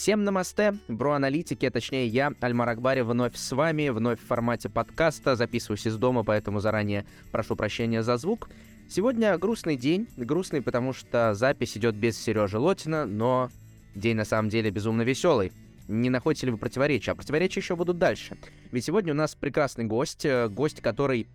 Всем намасте, бро-аналитики, а точнее я, Альмар Акбари, вновь с вами, вновь в формате подкаста, записываюсь из дома, поэтому заранее прошу прощения за звук. Сегодня грустный день, грустный, потому что запись идет без Сережи Лотина, но день на самом деле безумно веселый. Не находите ли вы противоречия? А противоречия еще будут дальше. Ведь сегодня у нас прекрасный гость, э, гость, который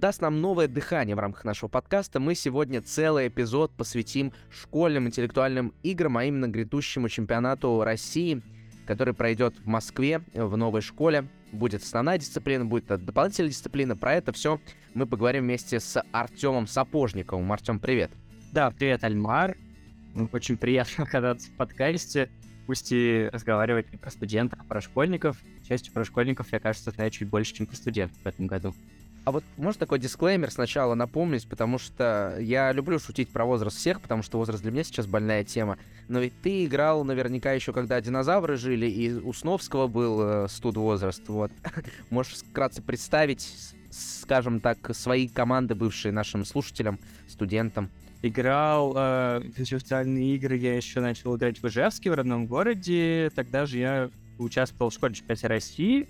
даст нам новое дыхание в рамках нашего подкаста. Мы сегодня целый эпизод посвятим школьным интеллектуальным играм, а именно грядущему чемпионату России, который пройдет в Москве в новой школе. Будет основная дисциплина, будет дополнительная дисциплина. Про это все мы поговорим вместе с Артемом Сапожниковым. Артем, привет. Да, привет, Альмар. Очень приятно оказаться в подкасте. Пусть и разговаривать не про студентов, а про школьников. К счастью, про школьников я, кажется, знаю чуть больше, чем про студентов в этом году. А вот может такой дисклеймер сначала напомнить, потому что я люблю шутить про возраст всех, потому что возраст для меня сейчас больная тема. Но ведь ты играл наверняка еще, когда динозавры жили, и у Сновского был э, студ возраст. Вот. Можешь вкратце представить, скажем так, свои команды, бывшие нашим слушателям, студентам? Играл э, в социальные игры, я еще начал играть в Ижевске, в родном городе. Тогда же я участвовал в школе чемпионате России,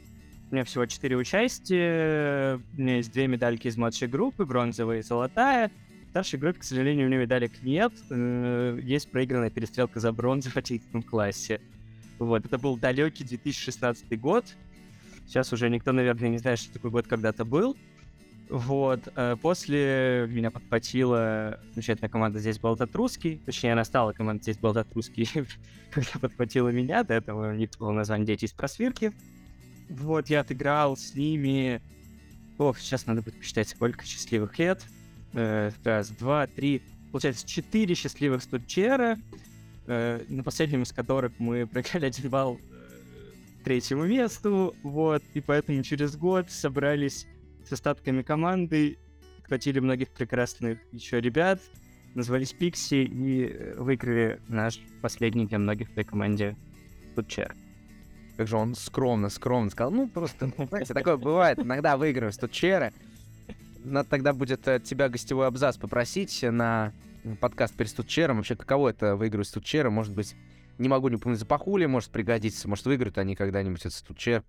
у меня всего четыре участия. У меня есть две медальки из младшей группы, бронзовая и золотая. В старшей группе, к сожалению, у меня медалек нет. Э, есть проигранная перестрелка за бронзу в 11 классе. Вот, это был далекий 2016 год. Сейчас уже никто, наверное, не знает, что такой год когда-то был. Вот. Э, после меня подхватила замечательная команда «Здесь болтат русский». Точнее, она стала командой «Здесь болтат русский», когда подхватила меня. До этого у них было название «Дети из просвирки». Вот, я отыграл с ними... Ох, сейчас надо будет посчитать, сколько счастливых лет. Э, раз, два, три... Получается, четыре счастливых студчера, э, на последнем из которых мы проиграли один балл э, третьему месту, вот, и поэтому через год собрались с остатками команды, хватили многих прекрасных еще ребят, назвались Пикси и э, выиграли наш последний для многих в этой команде Студчер как же он скромно, скромно сказал, ну, просто, знаете, такое бывает, иногда выигрываешь тут черы. Надо тогда будет от тебя гостевой абзац попросить на подкаст перед студчером. Вообще, каково это выигрывать студчера? Может быть, не могу не помнить, за пахули может пригодиться. Может, выиграют они когда-нибудь этот студчер.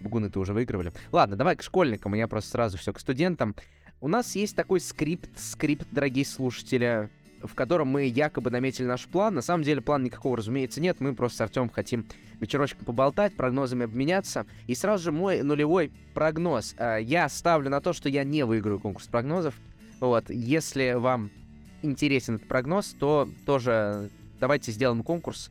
Бугуны-то уже выигрывали. Ладно, давай к школьникам, я просто сразу все к студентам. У нас есть такой скрипт, скрипт, дорогие слушатели, в котором мы якобы наметили наш план. На самом деле плана никакого, разумеется, нет. Мы просто с Артемом хотим вечерочком поболтать, прогнозами обменяться. И сразу же мой нулевой прогноз. А, я ставлю на то, что я не выиграю конкурс прогнозов. Вот, если вам интересен этот прогноз, то тоже давайте сделаем конкурс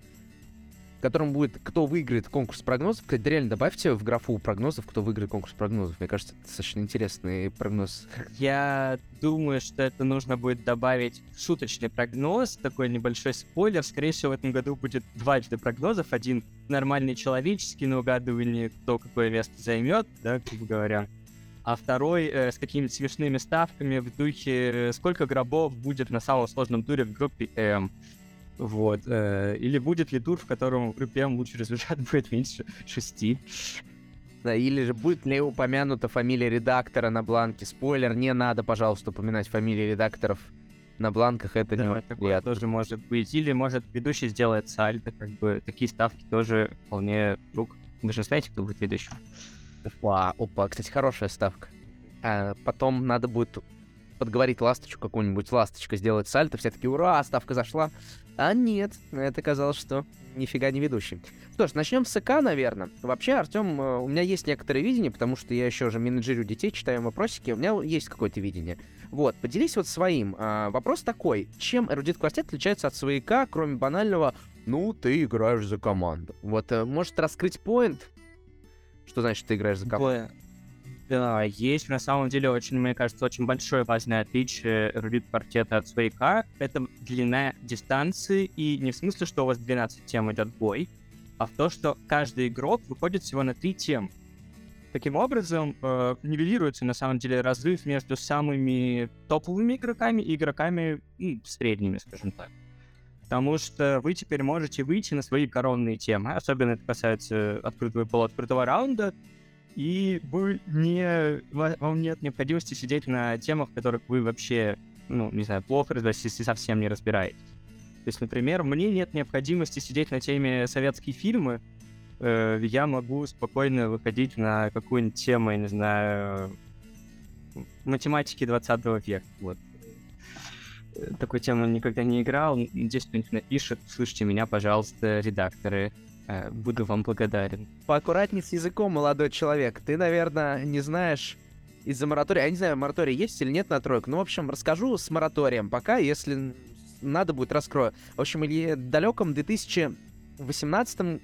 в котором будет «Кто выиграет конкурс прогнозов». Кстати, реально добавьте в графу прогнозов, кто выиграет конкурс прогнозов. Мне кажется, это достаточно интересный прогноз. Я думаю, что это нужно будет добавить шуточный прогноз, такой небольшой спойлер. Скорее всего, в этом году будет два вида прогнозов. Один нормальный человеческий на угадывание, кто какое место займет, да, грубо говоря. А второй э, с какими-то смешными ставками в духе э, «Сколько гробов будет на самом сложном туре в группе М?» Вот. Э, или будет ли тур, в котором РПМ лучший результат будет меньше шести. Или же будет ли упомянута фамилия редактора на бланке. Спойлер, не надо, пожалуйста, упоминать фамилии редакторов на бланках, это да, не такое тоже может быть. Или, может, ведущий сделает сальто, как бы такие ставки тоже вполне вдруг. Вы же знаете, кто будет ведущим? Опа, опа, кстати, хорошая ставка. А потом надо будет подговорить ласточку какую-нибудь, ласточка сделать сальто, все таки ура, ставка зашла. А нет, это казалось, что нифига не ведущий. Что ж, начнем с СК, наверное. Вообще, Артем, э, у меня есть некоторое видение, потому что я еще же менеджерю детей, читаю вопросики, у меня есть какое-то видение. Вот, поделись вот своим. А, вопрос такой, чем эрудит квартет отличается от свояка, кроме банального «ну, ты играешь за команду». Вот, э, может раскрыть поинт? Что значит, ты играешь за команду? Да, есть на самом деле очень, мне кажется, очень большое важное отличие рулит квартета от свояка. Это длина дистанции, и не в смысле, что у вас 12 тем идет бой, а в то, что каждый игрок выходит всего на 3 темы. Таким образом, э, нивелируется на самом деле разрыв между самыми топовыми игроками и игроками ну, средними, скажем так. Потому что вы теперь можете выйти на свои коронные темы, особенно это касается открытого и полуоткрытого раунда, и вы не, вам нет необходимости сидеть на темах, которых вы вообще, ну, не знаю, плохо разбираетесь, если совсем не разбираетесь. То есть, например, мне нет необходимости сидеть на теме советские фильмы, э, я могу спокойно выходить на какую-нибудь тему, я не знаю, математики 20 века. Вот. Э, такой тему никогда не играл. Здесь кто-нибудь напишет, слышите меня, пожалуйста, редакторы. Э, буду вам благодарен. Поаккуратней с языком, молодой человек. Ты, наверное, не знаешь из-за моратория. Я не знаю, мораторий есть или нет на тройку. Ну, в общем, расскажу с мораторием пока, если надо будет, раскрою. В общем, в далеком 2018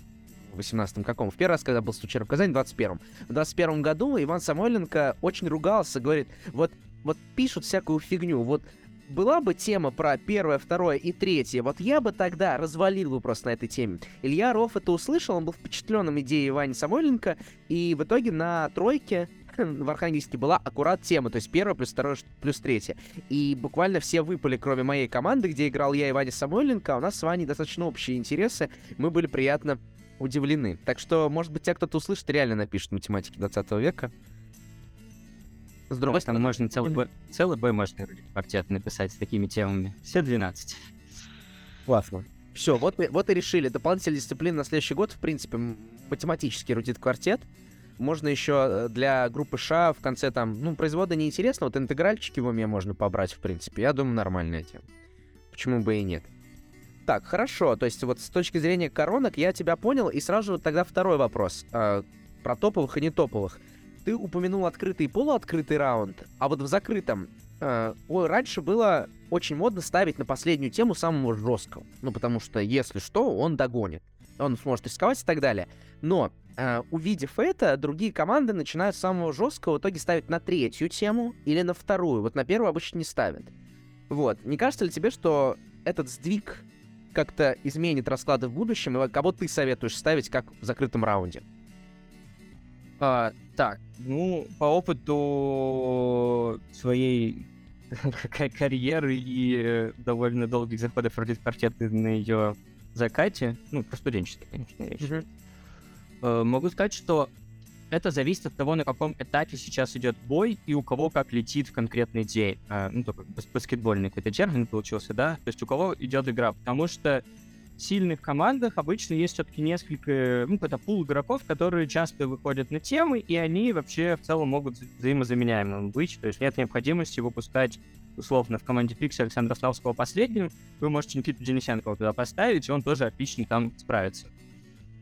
в 18-м каком? В первый раз, когда был случай в Казани, в 21-м. В 21 году Иван Самойленко очень ругался, говорит, вот, вот пишут всякую фигню, вот была бы тема про первое, второе и третье, вот я бы тогда развалил бы просто на этой теме. Илья Ров это услышал, он был впечатленным идеей Ивани Самойленко, и в итоге на тройке в Архангельске была аккурат тема, то есть первая плюс вторая плюс третья. И буквально все выпали, кроме моей команды, где играл я и Ваня Самойленко, а у нас с Ваней достаточно общие интересы, мы были приятно удивлены. Так что, может быть, те, кто-то услышит, реально напишет математики 20 века. С другой стороны, можно целый бой, целый бой можно квартет написать с такими темами. Все 12. Классно. Все, вот, вот и решили. Дополнительная дисциплина на следующий год, в принципе, математический рудит квартет. Можно еще э, для группы Ша в конце там, ну, производа неинтересно, вот интегральчики в уме можно побрать, в принципе. Я думаю, нормальная тема. Почему бы и нет? Так, хорошо. То есть вот с точки зрения коронок я тебя понял, и сразу тогда второй вопрос. Э, про топовых и не топовых. Ты упомянул открытый и полуоткрытый раунд, а вот в закрытом э, раньше было очень модно ставить на последнюю тему самого жесткого. Ну, потому что, если что, он догонит. Он сможет рисковать и так далее. Но, э, увидев это, другие команды начинают самого жесткого в итоге ставить на третью тему или на вторую. Вот на первую обычно не ставят. Вот. Не кажется ли тебе, что этот сдвиг как-то изменит расклады в будущем, и кого ты советуешь ставить как в закрытом раунде? А, так, ну, по опыту своей карьеры и э, довольно долгих заходов в квартеты на ее закате, ну, про студенческий, конечно, речь, mm-hmm. могу сказать, что это зависит от того, на каком этапе сейчас идет бой и у кого как летит в конкретный день. А, ну, только баскетбольный какой-то термин получился, да? То есть у кого идет игра. Потому что сильных командах обычно есть все-таки несколько, ну, какой-то пул игроков, которые часто выходят на темы, и они вообще в целом могут взаимозаменяемыми быть. То есть нет необходимости выпускать условно, в команде Пикси Александра Славского последним, вы можете Никиту Денисенкова туда поставить, и он тоже отлично там справится.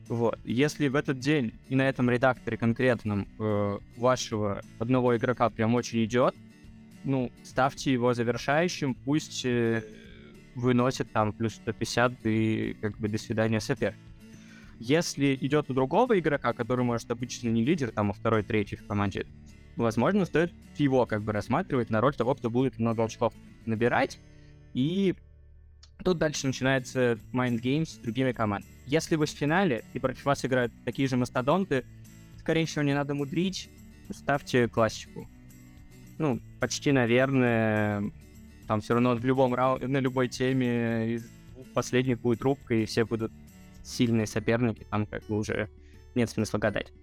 Вот. Если в этот день и на этом редакторе конкретном э, вашего одного игрока прям очень идет, ну, ставьте его завершающим, пусть э, выносит там плюс 150 и как бы до свидания сопер. Если идет у другого игрока, который, может, обычно не лидер, там, а второй, третий в команде, возможно, стоит его как бы рассматривать на роль того, кто будет много очков набирать, и Тут дальше начинается mind games с другими командами. Если вы в финале и против вас играют такие же мастодонты, скорее всего, не надо мудрить, ставьте классику. Ну, почти, наверное, там все равно в любом раунде, на любой теме из последних будет рубка, и все будут сильные соперники, там как бы уже нет смысла гадать.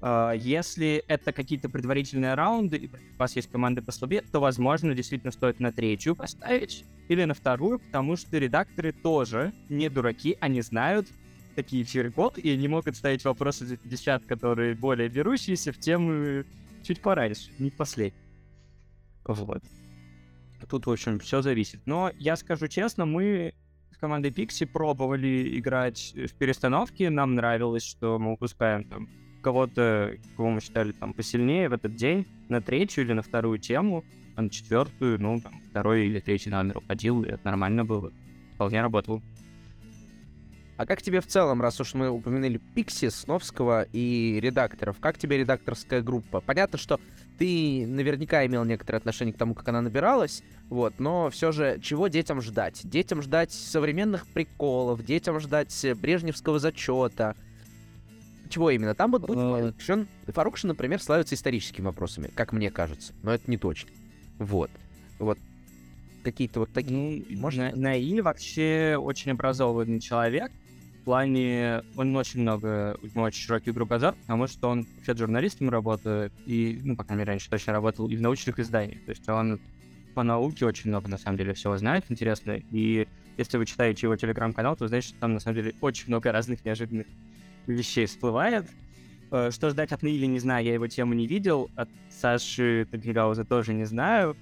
Uh, если это какие-то предварительные раунды, и у вас есть команды послабее, то, возможно, действительно стоит на третью поставить или на вторую, потому что редакторы тоже не дураки, они знают такие фиркод, и они могут ставить вопросы за 50, которые более берущиеся в тему чуть пораньше, не последний. Вот. Тут, в общем, все зависит. Но я скажу честно, мы с командой Pixie пробовали играть в перестановке. Нам нравилось, что мы выпускаем там кого-то, кого мы считали там посильнее в этот день, на третью или на вторую тему а на четвертую, ну, там, второй или третий номер уходил, и это нормально было. Вполне работал. А как тебе в целом, раз уж мы упомянули Пикси, Сновского и редакторов, как тебе редакторская группа? Понятно, что ты наверняка имел некоторое отношение к тому, как она набиралась, вот, но все же, чего детям ждать? Детям ждать современных приколов, детям ждать брежневского зачета, чего именно? Там вот будет Фарукшин. Фарукшин, например, славится историческими вопросами, как мне кажется, но это не точно. Вот. Вот какие-то вот такие... Ну, можно... Наиль вообще очень образованный человек. В плане... Он очень много... У него очень широкий кругозор, потому что он вообще журналистом работает. И, ну, по крайней мере, раньше точно работал и в научных изданиях. То есть он по науке очень много, на самом деле, всего знает интересно. И если вы читаете его телеграм-канал, то знаете, что там, на самом деле, очень много разных неожиданных вещей всплывает. Э, что ждать от Наили, не знаю, я его тему не видел. От Саши Тагигауза тоже не знаю.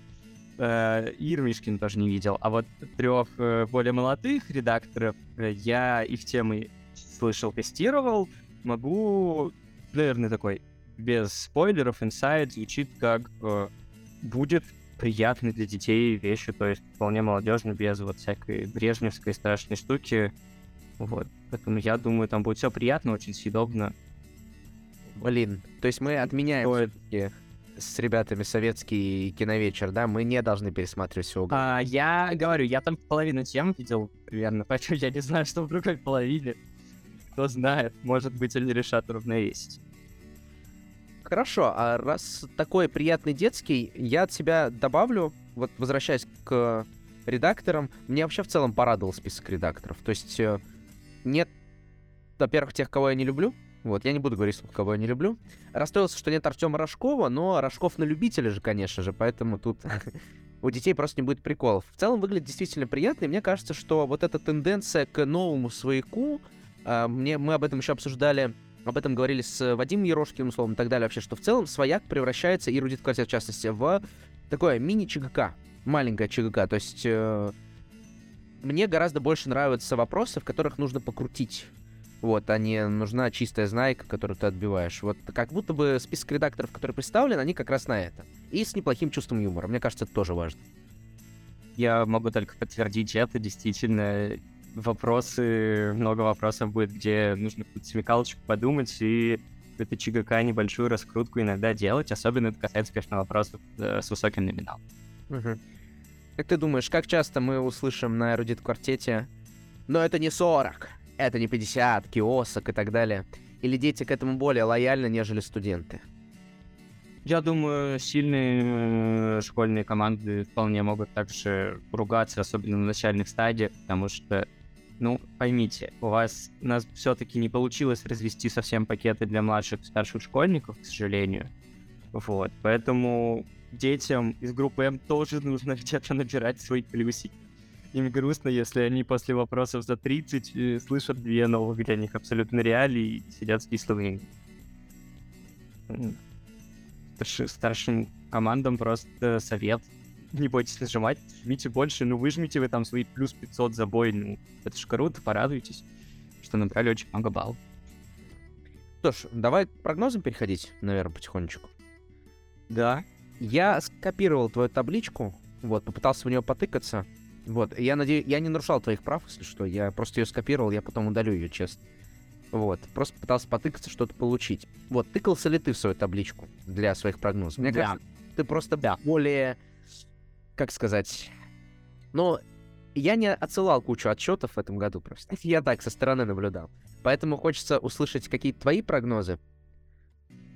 Э, Ирмишкин тоже не видел. А вот трех э, более молодых редакторов я их темы слышал, тестировал. Могу, наверное, такой, без спойлеров, инсайд звучит как будет приятной для детей вещи, то есть вполне молодежно, без вот всякой брежневской страшной штуки. Вот. Поэтому я думаю, там будет все приятно, очень съедобно. Блин, то есть мы отменяем Ой. С ребятами советский киновечер, да? Мы не должны пересматривать все. А, я говорю, я там половину тем видел примерно, поэтому я не знаю, что в другой половине. Кто знает, может быть, они решат уравновесить. Хорошо, а раз такой приятный детский, я от себя добавлю, вот возвращаясь к редакторам, мне вообще в целом порадовал список редакторов. То есть э, нет, во-первых, тех, кого я не люблю, вот, я не буду говорить, кого я не люблю. Расстроился, что нет Артема Рожкова, но Рожков на любителя же, конечно же, поэтому тут у детей просто не будет приколов. В целом выглядит действительно приятно, и мне кажется, что вот эта тенденция к новому свояку, э, мне, мы об этом еще обсуждали, об этом говорили с Вадимом Ерошкиным, условно, и так далее, вообще, что в целом свояк превращается, и Рудит Квартет, в частности, в такое мини-ЧГК, маленькое ЧГК, то есть... Э, мне гораздо больше нравятся вопросы, в которых нужно покрутить вот, а не нужна чистая знайка, которую ты отбиваешь. Вот как будто бы список редакторов, который представлен, они как раз на это. И с неплохим чувством юмора. Мне кажется, это тоже важно. Я могу только подтвердить это. Действительно, вопросы, много вопросов будет, где нужно смекалочку подумать и это ЧГК небольшую раскрутку иногда делать. Особенно это касается, конечно, вопросов э, с высоким номиналом. Угу. Как ты думаешь, как часто мы услышим на эрудит квартете «Но это не 40, это не 50, киосок и так далее. Или дети к этому более лояльны, нежели студенты? Я думаю, сильные э, школьные команды вполне могут также ругаться, особенно на начальных стадиях, потому что, ну, поймите, у вас у нас все-таки не получилось развести совсем пакеты для младших и старших школьников, к сожалению. Вот, поэтому детям из группы М тоже нужно где-то набирать свои плюсики им грустно, если они после вопросов за 30 э, слышат две новых для них абсолютно реалии и сидят с кислыми. Старшим командам просто совет. Не бойтесь нажимать, жмите больше, ну выжмите вы там свои плюс 500 за бой, ну это ж круто, порадуйтесь, что набрали очень много баллов. Что ж, давай к прогнозам переходить, наверное, потихонечку. Да. Я скопировал твою табличку, вот, попытался в нее потыкаться. Вот, я надеюсь, я не нарушал твоих прав, если что, я просто ее скопировал, я потом удалю ее, честно. Вот, просто пытался потыкаться, что-то получить. Вот, тыкался ли ты в свою табличку для своих прогнозов? Мне да. кажется, ты просто да. более, как сказать, ну, я не отсылал кучу отчетов в этом году просто. Я так со стороны наблюдал. Поэтому хочется услышать какие-то твои прогнозы,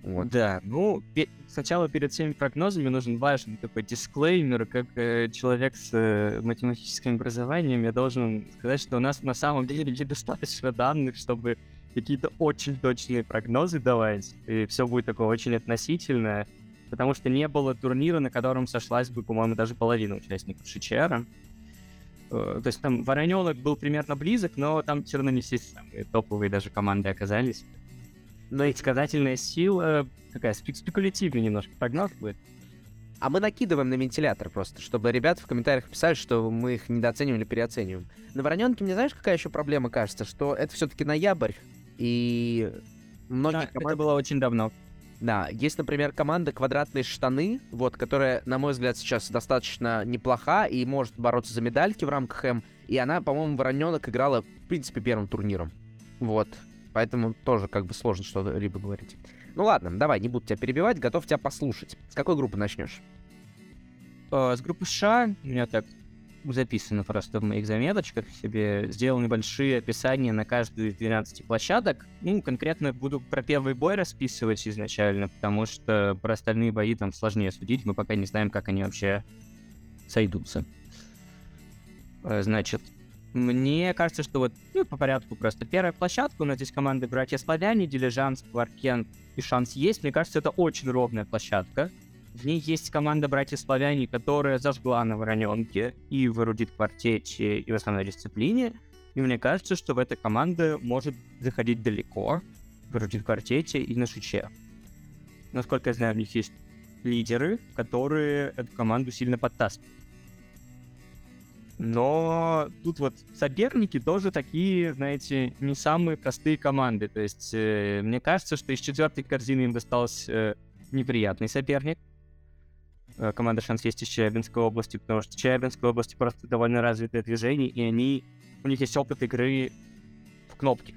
вот. Да, ну, пе- сначала перед всеми прогнозами нужен важный такой дисклеймер, как э, человек с э, математическим образованием, я должен сказать, что у нас на самом деле недостаточно данных, чтобы какие-то очень точные прогнозы давать, и все будет такое очень относительное, потому что не было турнира, на котором сошлась бы, по-моему, даже половина участников ШЧР. Э, то есть там Вороненок был примерно близок, но там все равно не все самые топовые даже команды оказались но предсказательная сила такая спекулятивная немножко прогноз будет. А мы накидываем на вентилятор просто, чтобы ребята в комментариях писали, что мы их недооцениваем или переоцениваем. На Вороненке мне знаешь, какая еще проблема кажется? Что это все-таки ноябрь, и многие да, команды... Это было очень давно. Да, есть, например, команда «Квадратные штаны», вот, которая, на мой взгляд, сейчас достаточно неплоха и может бороться за медальки в рамках М, и она, по-моему, Вороненок играла, в принципе, первым турниром. Вот. Поэтому тоже как бы сложно что-либо говорить. Ну ладно, давай, не буду тебя перебивать, готов тебя послушать. С какой группы начнешь? Э, с группы США у меня так записано просто в моих заметочках себе. Сделал небольшие описания на каждую из 12 площадок. Ну, конкретно буду про первый бой расписывать изначально, потому что про остальные бои там сложнее судить. Мы пока не знаем, как они вообще сойдутся. Э, значит, мне кажется, что вот ну, по порядку просто. Первая площадка, у нас здесь команды братья Славяне, Дилижанс, Кваркен и Шанс есть. Мне кажется, это очень ровная площадка. В ней есть команда «Братья-славяне», которая зажгла на Вороненке и в эрудит-квартете, и в основной дисциплине. И мне кажется, что в этой команде может заходить далеко в эрудит-квартете и на шиче. Насколько я знаю, у них есть лидеры, которые эту команду сильно подтаскивают. Но тут вот соперники тоже такие, знаете, не самые простые команды. То есть э, мне кажется, что из четвертой корзины им достался э, неприятный соперник. Э, команда «Шанс» есть из Челябинской области, потому что в Челябинской области просто довольно развитое движение, и они, у них есть опыт игры в кнопки.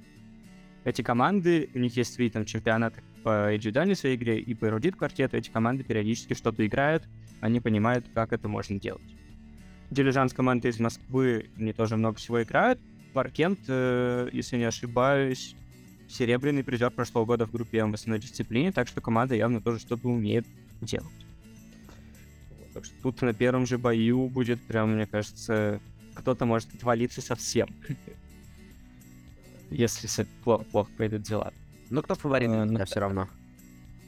Эти команды, у них есть свои там чемпионаты по индивидуальной своей игре и по эрудит квартету, эти команды периодически что-то играют, они понимают, как это можно делать. Дилижанс команды из Москвы, они тоже много всего играют. Паркент, э, если не ошибаюсь, серебряный призер прошлого года в группе М в основной дисциплине, так что команда явно тоже что-то умеет делать. Так что тут на первом же бою будет прям, мне кажется, кто-то может отвалиться совсем. Если плохо, плохо пойдут дела. Ну, кто фаворит? Э, все равно.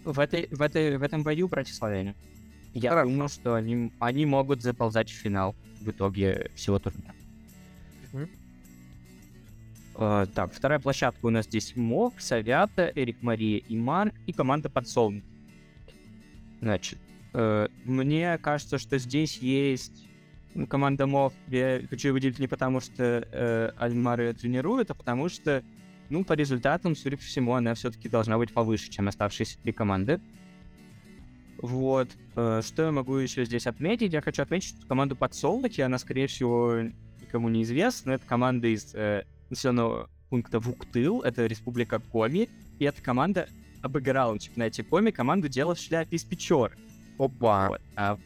В, этой, в, этой, в этом бою братья славяне. Я Хорошо. думаю, что они, они могут заползать в финал в итоге всего турнира. Mm-hmm. Uh, так, вторая площадка у нас здесь Мок, Савята, Эрик Мария и Марк, и команда Подсолнух. Значит, uh, мне кажется, что здесь есть команда Мок. Я хочу выделить не потому, что uh, Альмар ее тренирует, а потому что, ну, по результатам, судя по всему, она все-таки должна быть повыше, чем оставшиеся три команды. Вот. Э, что я могу еще здесь отметить? Я хочу отметить, что команду подсолнухи, она, скорее всего, никому не известна. Это команда из э, населенного пункта Вуктыл, это республика Коми. И эта команда обыграла на чемпионате Коми команду «Дело в шляпе из Печоры». Опа! Вот. А,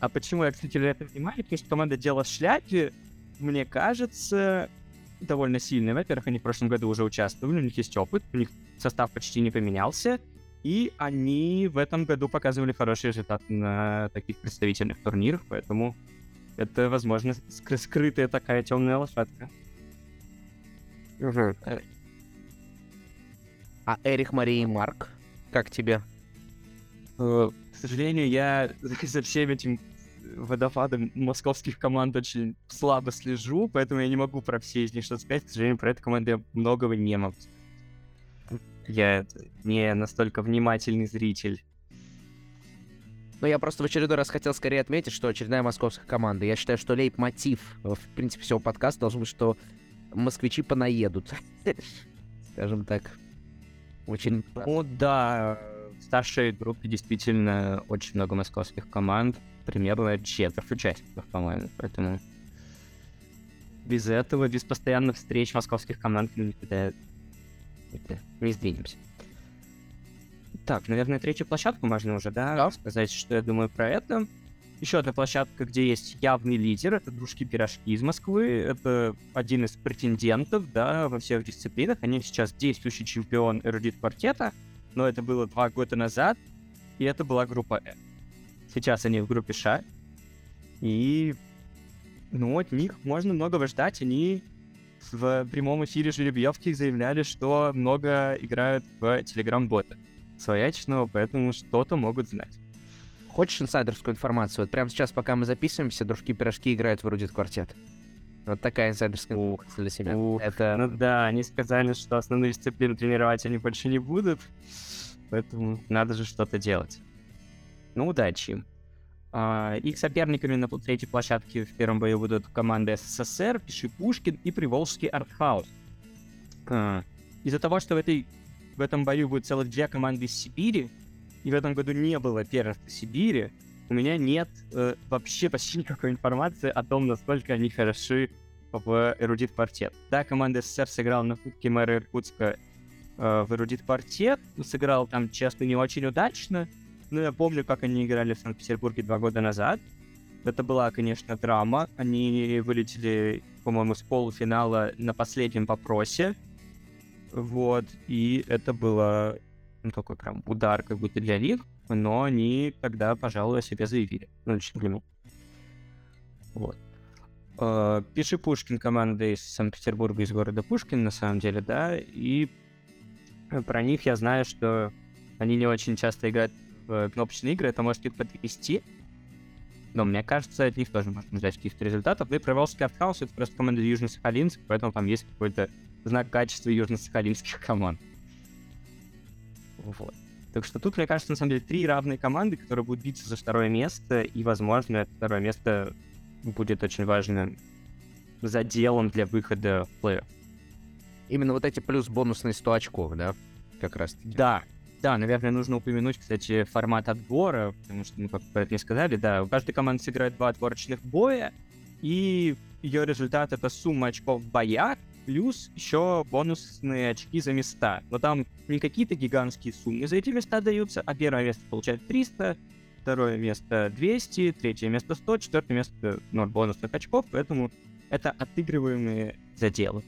а почему я, кстати, это внимание? Потому что команда «Дело в шляпе», мне кажется, довольно сильная. Во-первых, они в прошлом году уже участвовали, у них есть опыт, у них состав почти не поменялся. И они в этом году показывали хороший результат на таких представительных турнирах, поэтому это, возможно, скры- скрытая такая темная лошадка. Угу. А Эрих, Мария и Марк, как тебе? Э, к сожалению, я за всем этим водопадом московских команд очень слабо слежу, поэтому я не могу про все из них что-то сказать. К сожалению, про эту команду я многого не могу сказать я не настолько внимательный зритель. Но я просто в очередной раз хотел скорее отметить, что очередная московская команда. Я считаю, что лейб-мотив, в принципе, всего подкаста должен быть, что москвичи понаедут. Скажем так. Очень... Ну да, в старшей группе действительно очень много московских команд. Примерно четверть участников, по-моему. Поэтому без этого, без постоянных встреч московских команд никогда не сдвинемся. Так, наверное, третью площадку можно уже, да, да, сказать, что я думаю про это. Еще одна площадка, где есть явный лидер, это дружки-пирожки из Москвы. Это один из претендентов, да, во всех дисциплинах. Они сейчас действующий чемпион эрудит квартета, но это было два года назад, и это была группа Э. Сейчас они в группе Ш. И, ну, от них можно многого ждать. Они в прямом эфире жеребьевки заявляли, что много играют в Telegram-бота своячного, поэтому что-то могут знать. Хочешь инсайдерскую информацию? Вот прямо сейчас, пока мы записываемся, дружки-пирожки играют в Эрудит Квартет. Вот такая инсайдерская информация для себя. Ух, Это... Ну да, они сказали, что основную дисциплину тренировать они больше не будут, поэтому надо же что-то делать. Ну, удачи им. А, их соперниками на третьей площадке в первом бою будут команды СССР, Пиши Пушкин и Приволжский Артхаус. А, из-за того, что в, этой, в этом бою будет целых две команды из Сибири, и в этом году не было первенства Сибири, у меня нет э, вообще почти никакой информации о том, насколько они хороши в эрудит квартет. Да, команда СССР сыграла на Кубке мэра Иркутска э, в эрудит квартет, сыграл там, честно, не очень удачно, ну, я помню, как они играли в Санкт-Петербурге два года назад. Это была, конечно, драма. Они вылетели, по-моему, с полуфинала на последнем вопросе. Вот, и это было ну, такой прям удар как будто для них, но они тогда, пожалуй, о себе заявили. Ну, лично для меня. Вот. Uh, Пиши Пушкин команда из Санкт-Петербурга, из города Пушкин, на самом деле, да, и про них я знаю, что они не очень часто играют в кнопочные игры, это может их подвести. Но мне кажется, от них тоже можно ждать каких-то результатов. Да и Приволжский Артхаус — это просто команда Южно-Сахалинск, поэтому там есть какой-то знак качества южно-сахалинских команд. Вот. Так что тут, мне кажется, на самом деле три равные команды, которые будут биться за второе место, и, возможно, это второе место будет очень важным заделом для выхода в плей Именно вот эти плюс бонусные 100 очков, да? Как раз -таки. Да, да, наверное, нужно упомянуть, кстати, формат отбора, потому что мы как про это не сказали, да, у каждой команды сыграет два отборочных боя, и ее результат — это сумма очков в боях, плюс еще бонусные очки за места. Но там не какие-то гигантские суммы за эти места даются, а первое место получает 300, второе место 200, третье место 100, четвертое место 0 бонусных очков, поэтому это отыгрываемые заделы.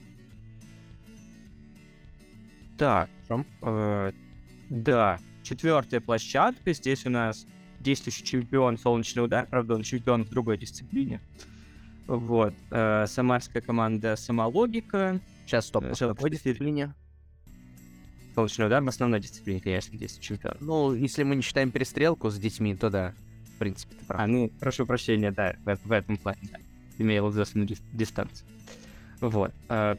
Так, э, да, четвертая площадка. Здесь у нас действующий чемпион Солнечный удар, правда, он чемпион в другой дисциплине. Вот. Э, самарская команда Самологика. Сейчас, стоп, э, в какой дисциплине? Солнечный удар в основной дисциплине, конечно, здесь чемпион. Ну, если мы не считаем перестрелку с детьми, то да, в принципе, ты прав. А, ну, прошу прощения, да, в, в этом плане, да. Имея известную дистанцию. Вот. Э,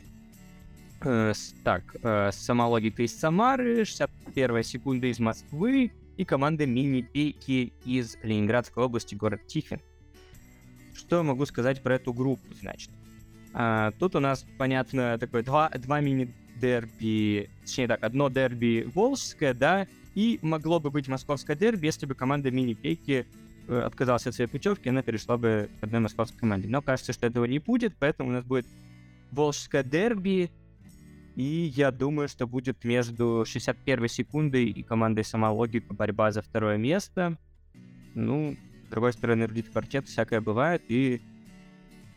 так, э, самологика из Самары, 61 секунда из Москвы и команда Мини-Пейки из Ленинградской области, город Тихвин. Что я могу сказать про эту группу, значит? А, тут у нас, понятно, такое два, два мини-дерби, точнее так, одно дерби волжское, да, и могло бы быть московское дерби, если бы команда мини-пейки э, отказалась от своей путевки, она перешла бы к одной московской команде. Но кажется, что этого не будет, поэтому у нас будет волжское дерби, и я думаю, что будет между 61 секундой и командой Самологика борьба за второе место. Ну, с другой стороны, рулит квартет, всякое бывает, и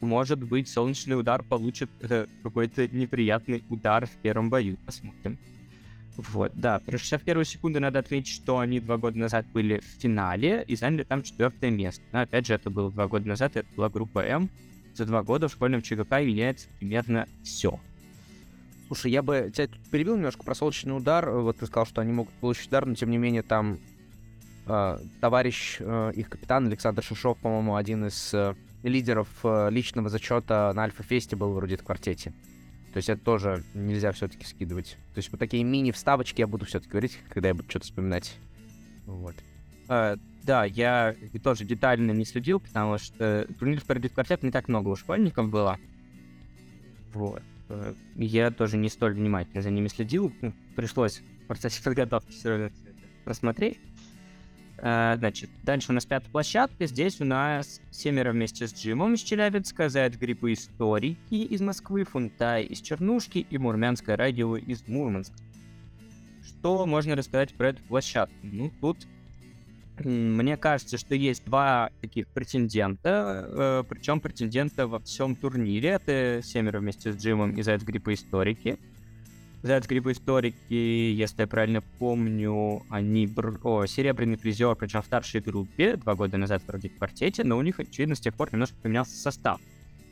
может быть, солнечный удар получит э, какой-то неприятный удар в первом бою. Посмотрим. Вот, да, про 61 секунду надо отметить, что они два года назад были в финале и заняли там четвертое место. Но опять же, это было два года назад, это была группа М. За два года в школьном ЧГК меняется примерно все. Слушай, я бы тебя тут перебил немножко про солнечный удар. Вот ты сказал, что они могут получить удар, но тем не менее там э, товарищ, э, их капитан Александр Шишов, по-моему, один из э, лидеров э, личного зачета на Альфа-фесте был вроде в квартете. То есть это тоже нельзя все-таки скидывать. То есть вот такие мини-вставочки я буду все-таки говорить, когда я буду что-то вспоминать. Вот. Uh, да, я тоже детально не следил, потому что турнир в квартет не так много у школьников было. Вот. Uh, я тоже не столь внимательно за ними следил. Ну, пришлось в процессе подготовки все равно просмотреть. Uh, значит, дальше у нас пятая площадка. Здесь у нас семеро вместе с Джимом из Челябинска, Заяц Грибы Историки из Москвы, Фунтай из Чернушки и Мурмянское радио из Мурманска. Что можно рассказать про эту площадку? Ну, тут мне кажется, что есть два таких претендента, э, причем претендента во всем турнире. Это семеро вместе с Джимом и Заяц Грибы Историки. Заяц Грибы Историки, если я правильно помню, они бр... О, серебряный призер, причем в старшей группе, два года назад вроде в квартете, но у них, очевидно, с тех пор немножко поменялся состав.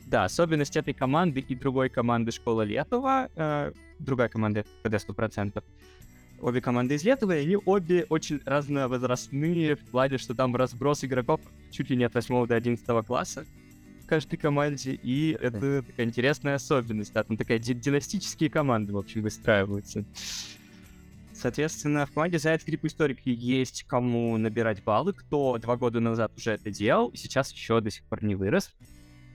Да, особенность этой команды и другой команды Школа Летова, э, другая команда КД 100%, обе команды из Летова, и обе очень разновозрастные в плане, что там разброс игроков чуть ли не от 8 до 11 класса каждой команде, и это такая интересная особенность, да, там такая династические команды, в общем, выстраиваются. Соответственно, в команде Заяц Гриб Историки есть кому набирать баллы, кто два года назад уже это делал, и сейчас еще до сих пор не вырос.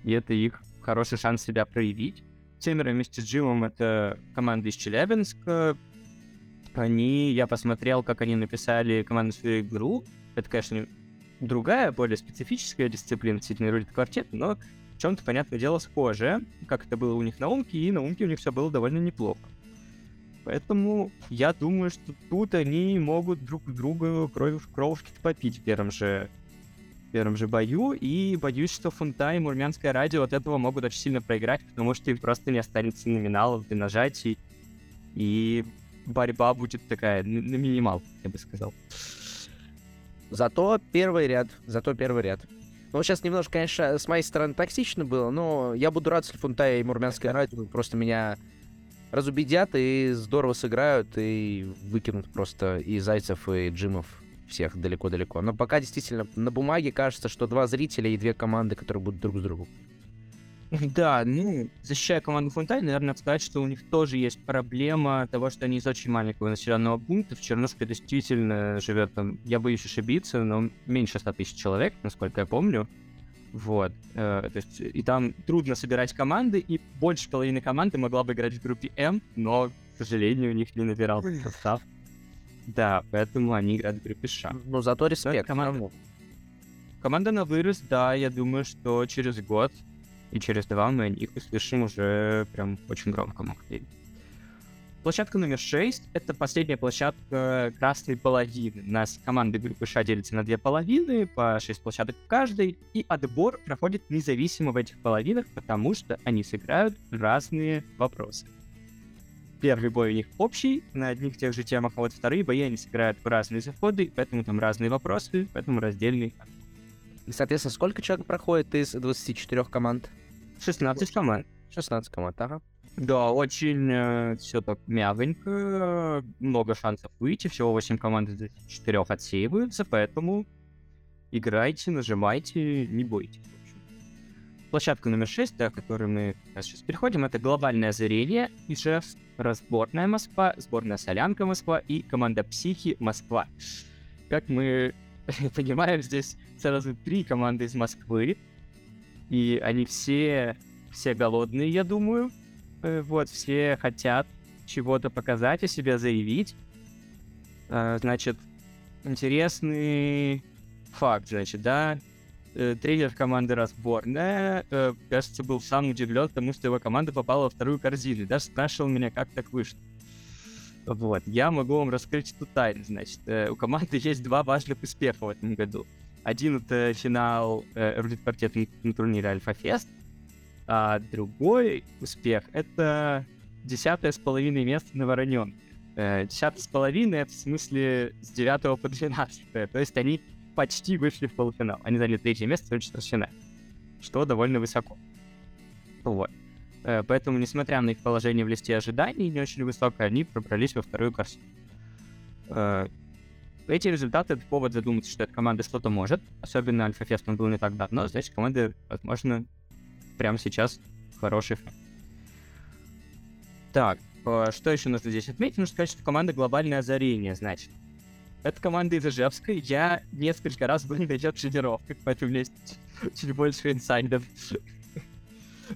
И это их хороший шанс себя проявить. Семеро вместе с Джимом — это команда из Челябинска. Они, я посмотрел, как они написали команду свою игру. Это, конечно, другая, более специфическая дисциплина, действительно, рулит квартет, но в чем-то, понятное дело, схожее, как это было у них на Умке, и на Умке у них все было довольно неплохо. Поэтому я думаю, что тут они могут друг друга кровь, кровушки попить в первом же, в первом же бою, и боюсь, что Фунта и Мурмянское радио от этого могут очень сильно проиграть, потому что им просто не останется номиналов для нажатий, и борьба будет такая на минимал, я бы сказал. Зато первый ряд, зато первый ряд. Ну, сейчас немножко, конечно, с моей стороны токсично было, но я буду рад, если Фунтая и Мурмянское радио просто меня разубедят и здорово сыграют, и выкинут просто и Зайцев, и Джимов всех далеко-далеко. Но пока действительно на бумаге кажется, что два зрителя и две команды, которые будут друг с другом. Да, ну, защищая команду Фунтай, наверное, надо сказать, что у них тоже есть проблема того, что они из очень маленького населенного пункта. В Чернушке действительно живет там, я боюсь ошибиться, но меньше 100 тысяч человек, насколько я помню. Вот. Э, то есть, и там трудно собирать команды, и больше половины команды могла бы играть в группе М, но, к сожалению, у них не набирался состав. Да, поэтому они играют в группе Ш. Ну, зато респект. Команда... команда на вырос, да, я думаю, что через год и через два мы о них услышим уже прям очень громко, могут Площадка номер 6 — это последняя площадка красной половины. У нас команды группы Ш делятся на две половины, по 6 площадок в каждой, и отбор проходит независимо в этих половинах, потому что они сыграют разные вопросы. Первый бой у них общий, на одних тех же темах, а вот вторые бои они сыграют в разные заходы, поэтому там разные вопросы, поэтому раздельный. И, соответственно, сколько человек проходит из 24 команд? 16 команд. 16 команд, ага. Да, очень э, все так мягонько, много шансов выйти, всего 8 команд из 4 отсеиваются, поэтому играйте, нажимайте, не бойтесь. Площадка номер 6, о которой мы сейчас переходим, это глобальное озарение, Ижевск, разборная Москва, сборная Солянка Москва и команда Психи Москва. Как мы понимаем, здесь сразу три команды из Москвы, и они все, все голодные, я думаю. Э, вот, все хотят чего-то показать о себе, заявить. А, значит, интересный факт, значит, да, э, тренер команды разборная, э, кажется, был сам удивлен тому, что его команда попала во вторую корзину. Даже спрашивал меня, как так вышло. Вот, я могу вам раскрыть эту тайну, значит. у команды есть два важных успеха в этом году. Один это финал э, рулит квартет на турнире Альфа Фест, а другой успех — это десятое с половиной место на Воронен. Э, десятое с половиной — это в смысле с девятого по двенадцатое. То есть они почти вышли в полуфинал. Они заняли третье место в четвертьфинале, что довольно высоко. Вот. Э, поэтому, несмотря на их положение в листе ожиданий не очень высокое, они пробрались во вторую корзину. Эти результаты — это повод задуматься, что эта команда что-то может. Особенно Альфа-Фест он был не так давно, значит, команда, возможно, прямо сейчас хороший Так, э, что еще нужно здесь отметить? Нужно сказать, что команда глобальное озарение, значит. Это команда из Ижевска. Я несколько раз был на тренировках, поэтому у меня есть чуть больше инсайдов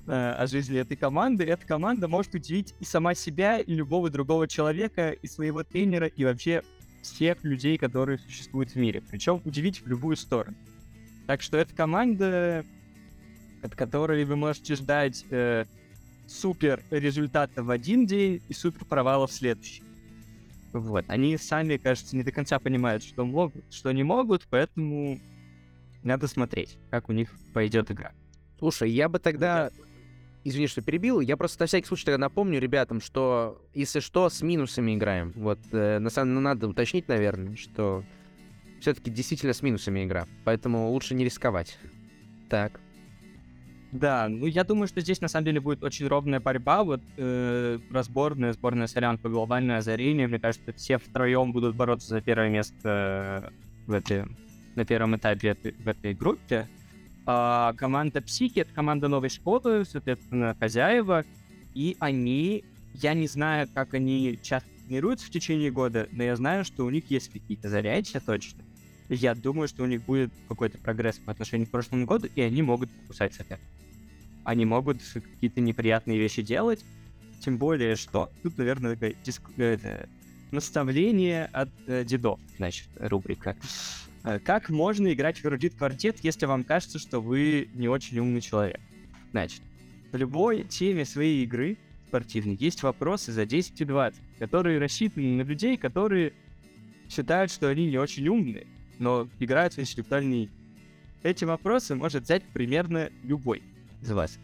э, о жизни этой команды. Эта команда может удивить и сама себя, и любого другого человека, и своего тренера, и вообще всех людей, которые существуют в мире. Причем удивить в любую сторону. Так что эта команда от которой вы можете ждать э, супер результата в один день и супер провала в следующий. Вот. Они сами, кажется, не до конца понимают, что могут, что не могут, поэтому надо смотреть, как у них пойдет игра. Слушай, я бы тогда... Извини, что перебил. Я просто на всякий случай тогда напомню ребятам, что, если что, с минусами играем. Вот, э, на самом деле, надо уточнить, наверное, что все-таки действительно с минусами игра. Поэтому лучше не рисковать. Так. Да, ну я думаю, что здесь на самом деле будет очень ровная борьба. Вот э, разборная, сборная Солянка, глобальное озарение. Мне кажется, все втроем будут бороться за первое место в этой, на первом этапе этой, в этой группе. А команда Психи — это команда новой школы, соответственно, хозяева. И они, я не знаю, как они часто тренируются в течение года, но я знаю, что у них есть какие-то занятия точно. Я думаю, что у них будет какой-то прогресс по отношению к прошлому году, и они могут покусать соперника они могут какие-то неприятные вещи делать. Тем более, что тут, наверное, такое диск... это, наставление от э, дедов, значит, рубрика. Э, как можно играть в эрудит квартет, если вам кажется, что вы не очень умный человек? Значит, в любой теме своей игры спортивной есть вопросы за 10 и 20, которые рассчитаны на людей, которые считают, что они не очень умные, но играют в интеллектуальные Эти вопросы может взять примерно любой из вас.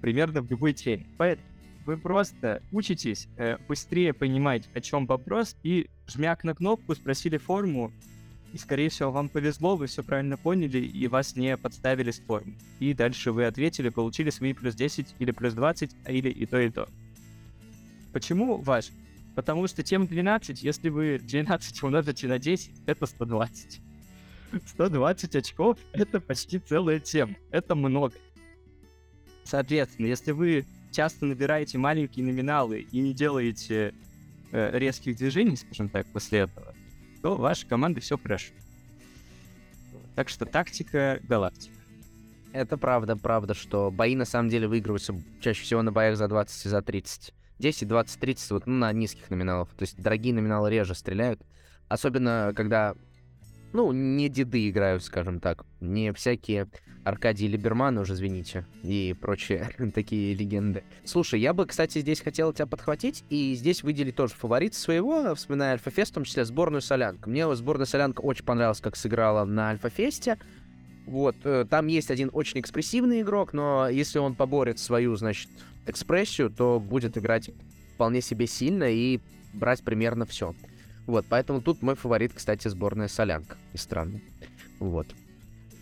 Примерно в любой теме. Поэтому вы просто учитесь э, быстрее понимать, о чем вопрос, и жмяк на кнопку спросили форму, и, скорее всего, вам повезло, вы все правильно поняли, и вас не подставили с формы. И дальше вы ответили, получили свои плюс 10 или плюс 20, а или и то, и то. Почему важно? Потому что тем 12, если вы 12 умножите на 10, это 120. 120 очков — это почти целая тема. Это много. Соответственно, если вы часто набираете маленькие номиналы и не делаете э, резких движений, скажем так, после этого, то ваша команда все хорошо. Так что тактика галактика. Это правда, правда, что бои на самом деле выигрываются чаще всего на боях за 20 и за 30. 10, 20, 30 вот ну, на низких номиналах. То есть дорогие номиналы реже стреляют. Особенно, когда, ну, не деды играют, скажем так. Не всякие Аркадий Либерманы уже, извините, и прочие такие легенды. Слушай, я бы, кстати, здесь хотел тебя подхватить и здесь выделить тоже фаворит своего, вспоминая Альфа-Фест, в том числе сборную Солянка. Мне сборная Солянка очень понравилась, как сыграла на Альфа-Фесте. Вот, э, там есть один очень экспрессивный игрок, но если он поборет свою, значит, экспрессию, то будет играть вполне себе сильно и брать примерно все. Вот, поэтому тут мой фаворит, кстати, сборная Солянка. И странно. Вот.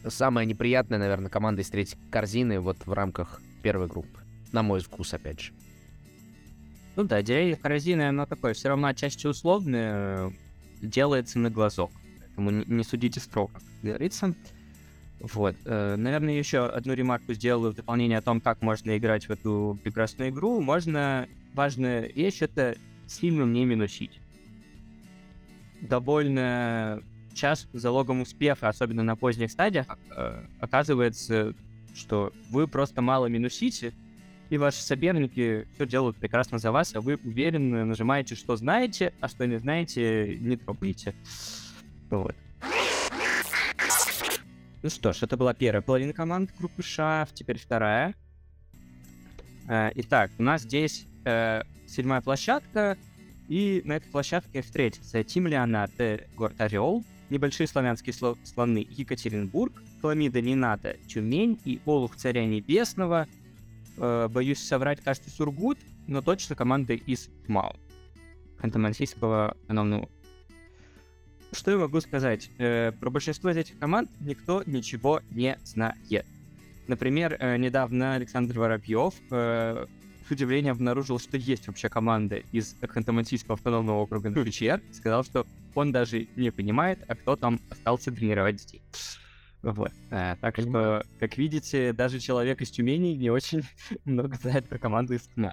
Самая неприятная, наверное, команда из третьей корзины вот в рамках первой группы. На мой вкус, опять же. Ну да, деревья корзины, оно такое, все равно отчасти условное, делается на глазок. Поэтому не судите строго, как говорится. Вот. Э, наверное, еще одну ремарку сделаю в дополнение о том, как можно играть в эту прекрасную игру. Можно... Важная вещь — это сильно не минусить. Довольно часто залогом успеха, особенно на поздних стадиях, э, оказывается, что вы просто мало минусите, и ваши соперники все делают прекрасно за вас, а вы уверенно нажимаете, что знаете, а что не знаете, не трогаете. Вот. Ну что ж, это была первая половина команд группы ШАФ, теперь вторая. Э, итак, у нас здесь э, седьмая площадка, и на этой площадке встретятся Тим Леонардо, город Орел, небольшие славянские слоны Екатеринбург, Хламида Нината, Тюмень и Олух Царя Небесного. Э, боюсь соврать, кажется, Сургут, но точно команды из МАУ. Ханты-Мансийского что я могу сказать? Э, про большинство из этих команд никто ничего не знает. Например, э, недавно Александр Воробьев э, с удивлением обнаружил, что есть вообще команда из Ханты-Мансийского автономного округа на ФЧР. Сказал, что он даже не понимает, а кто там остался тренировать детей. Вот. А, так что, как видите, даже человек из Тюмени не очень много знает про команду из КНА.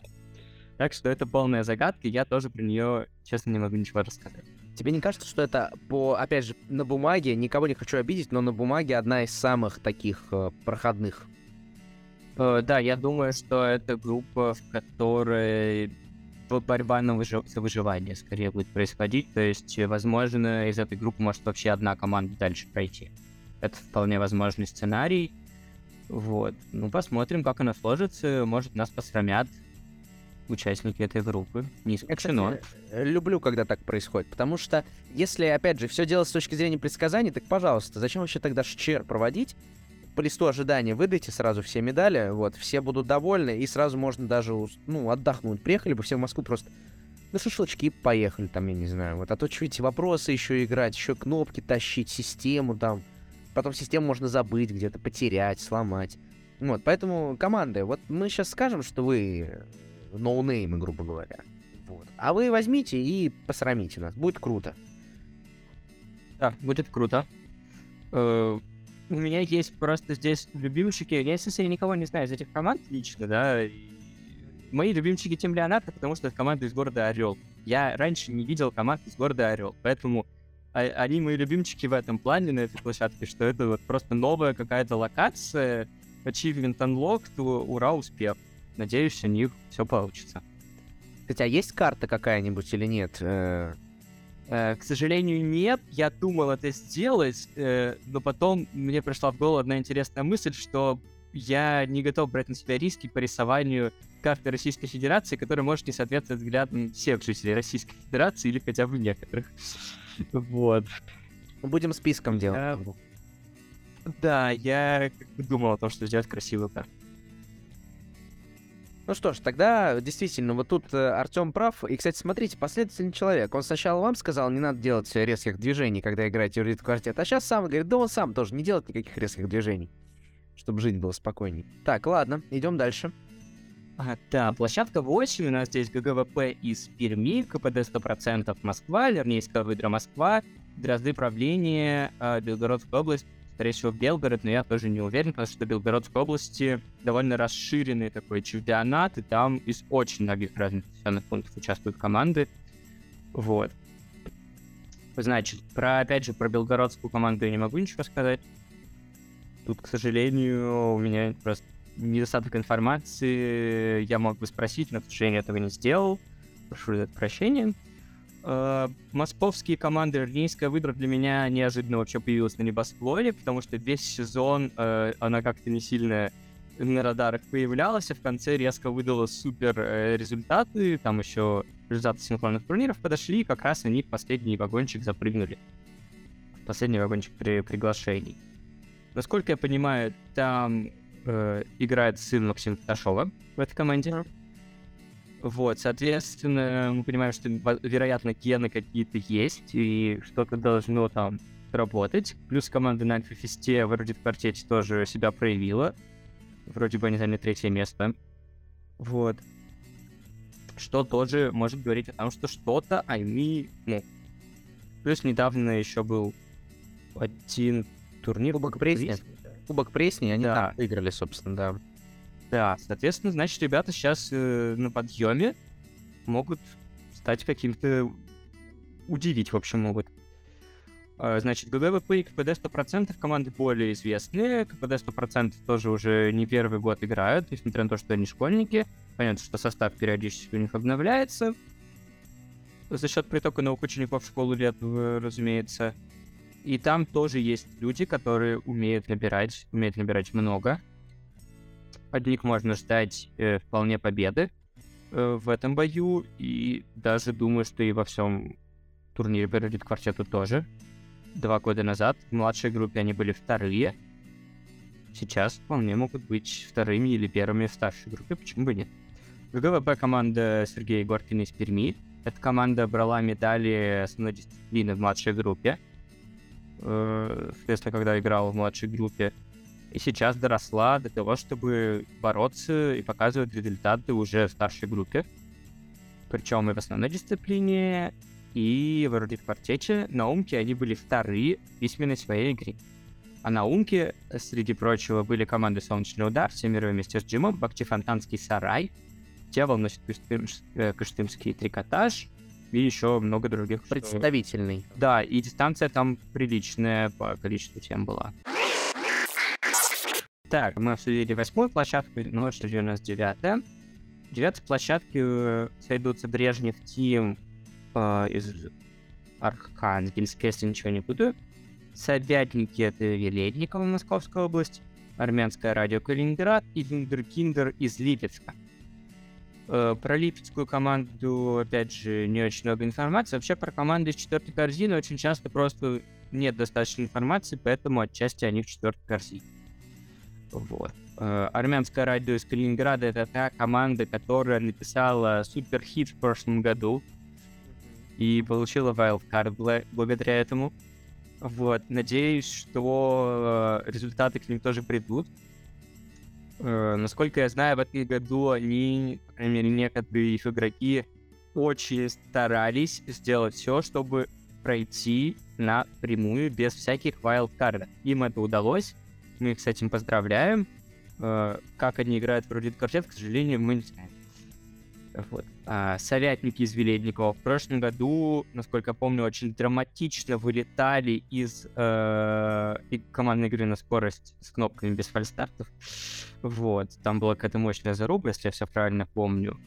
Так что это полная загадка, я тоже про нее, честно, не могу ничего рассказать. Тебе не кажется, что это, по, опять же, на бумаге, никого не хочу обидеть, но на бумаге одна из самых таких э, проходных? Э, да, я думаю, что это группа, в которой борьба на выжив... за выживание скорее будет происходить. То есть, возможно, из этой группы может вообще одна команда дальше пройти. Это вполне возможный сценарий. Вот. Ну, посмотрим, как она сложится. Может, нас посрамят участники этой группы. Не исключено. Я, кстати, люблю, когда так происходит, потому что если, опять же, все делать с точки зрения предсказаний, так, пожалуйста, зачем вообще тогда ШЧР проводить? По листу ожидания выдайте сразу все медали, вот, все будут довольны, и сразу можно даже, ну, отдохнуть. Приехали бы все в Москву просто на шашлычки поехали, там, я не знаю, вот, а то, что эти вопросы еще играть, еще кнопки тащить, систему там, потом систему можно забыть где-то, потерять, сломать. Вот, поэтому, команды, вот мы сейчас скажем, что вы ноунеймы, грубо говоря. Вот. А вы возьмите и посрамите нас. Будет круто. Да, будет круто. Э, у меня есть просто здесь любимчики. Я, если я никого не знаю из этих команд лично, да. Мои любимчики Тим Леонардо, потому что это команда из города Орел. Я раньше не видел команд из города Орел, поэтому а, они мои любимчики в этом плане на этой площадке, что это вот просто новая какая-то локация, achievement unlocked, ура, успех. Надеюсь, у них все получится. Хотя есть карта какая-нибудь или нет? Э, э, к сожалению, нет. Я думал это сделать, э, но потом мне пришла в голову одна интересная мысль, что я не готов брать на себя риски по рисованию карты Российской Федерации, которая может не соответствовать взглядам всех жителей Российской Федерации или хотя бы некоторых. Вот. Будем списком делать. Да, я думал о том, что сделать красивую карту. Ну что ж, тогда действительно, вот тут э, Артем прав. И, кстати, смотрите, последовательный человек. Он сначала вам сказал, не надо делать резких движений, когда играете в Рид квартет, а сейчас сам говорит, да он сам тоже не делает никаких резких движений, чтобы жить было спокойней. Так, ладно, идем дальше. А, да, площадка 8, у нас здесь ГГВП из Перми, КПД 100% Москва, Лернейская выдра Москва, Дрозды правления, э, Белгородская область, скорее всего, Белгород, но я тоже не уверен, потому что в Белгородской области довольно расширенный такой чемпионат, и там из очень многих разных населенных пунктов участвуют команды. Вот. Значит, про, опять же, про белгородскую команду я не могу ничего сказать. Тут, к сожалению, у меня просто недостаток информации. Я мог бы спросить, но, к сожалению, этого не сделал. Прошу за прощения. Uh, московские команды Рнейская выдра для меня неожиданно вообще появилась на небосклоне, потому что весь сезон uh, она как-то не сильно на радарах появлялась, а в конце резко выдала супер uh, результаты. Там еще результаты синхронных турниров подошли, и как раз они в последний вагончик запрыгнули. В последний вагончик при приглашений. Насколько я понимаю, там э, играет сын Максима Таташова в этой команде. Вот, соответственно, мы понимаем, что, вероятно, гены какие-то есть, и что-то должно там работать. Плюс команда на Альфа-Фесте вроде в квартете тоже себя проявила. Вроде бы они заняли третье место. Вот. Что тоже может говорить о том, что что-то они... Ну, плюс недавно еще был один турнир. Кубок Пресни. Кубок Пресни, они да. выиграли, собственно, да. Да, соответственно, значит, ребята сейчас э, на подъеме могут стать каким-то... Удивить, в общем, могут. Э, значит, ГГВП и КПД 100% команды более известные. КПД 100% тоже уже не первый год играют, несмотря на то, что они школьники. Понятно, что состав периодически у них обновляется. За счет притока новых учеников в школу лет, разумеется. И там тоже есть люди, которые умеют набирать, умеют набирать много. От них можно ждать э, вполне победы э, в этом бою. И даже думаю, что и во всем турнире перейдет квартету тоже. Два года назад в младшей группе они были вторые. Сейчас вполне могут быть вторыми или первыми в старшей группе, почему бы нет. ГГВП команда Сергея Горкина из Перми. Эта команда брала медали основной дисциплины в младшей группе. Э, соответственно, когда играл в младшей группе и сейчас доросла до того, чтобы бороться и показывать результаты уже в старшей группе. Причем и в основной дисциплине, и в эрудит квартете. На Умке они были вторые в письменной своей игре. А на Умке, среди прочего, были команды Солнечный удар, все миры вместе с Джимом, сарай, Тевол носит э, Кыштымский трикотаж, и еще много других. Представительный. Что... Да, и дистанция там приличная по количеству тем была. Так, мы обсудили восьмую площадку, ну что у нас девятая. Девятой площадке э, сойдутся Брежнев Тим э, из Архангельска, если ничего не буду. Собятники — это Веледникова, Московская область. Армянское радио Калининград и Виндеркиндер из Липецка. Э, про липецкую команду, опять же, не очень много информации. Вообще про команды из четвертой корзины очень часто просто нет достаточно информации, поэтому отчасти они в четвертой корзине. Вот. Э, армянское радио из Калининграда — это та команда, которая написала суперхит в прошлом году и получила wildcard благодаря этому. Вот. Надеюсь, что э, результаты к ним тоже придут. Э, насколько я знаю, в этом году они, по крайней мере, некоторые их игроки очень старались сделать все, чтобы пройти напрямую без всяких вайлдкардов. Им это удалось, мы их с этим поздравляем. Э, как они играют в Рудит Квартет, к сожалению, мы не знаем. Вот. А, советники из Веледникова в прошлом году, насколько я помню, очень драматично вылетали из э, командной игры на скорость с кнопками без фальстартов. Вот. Там была какая-то мощная заруба, если я все правильно помню.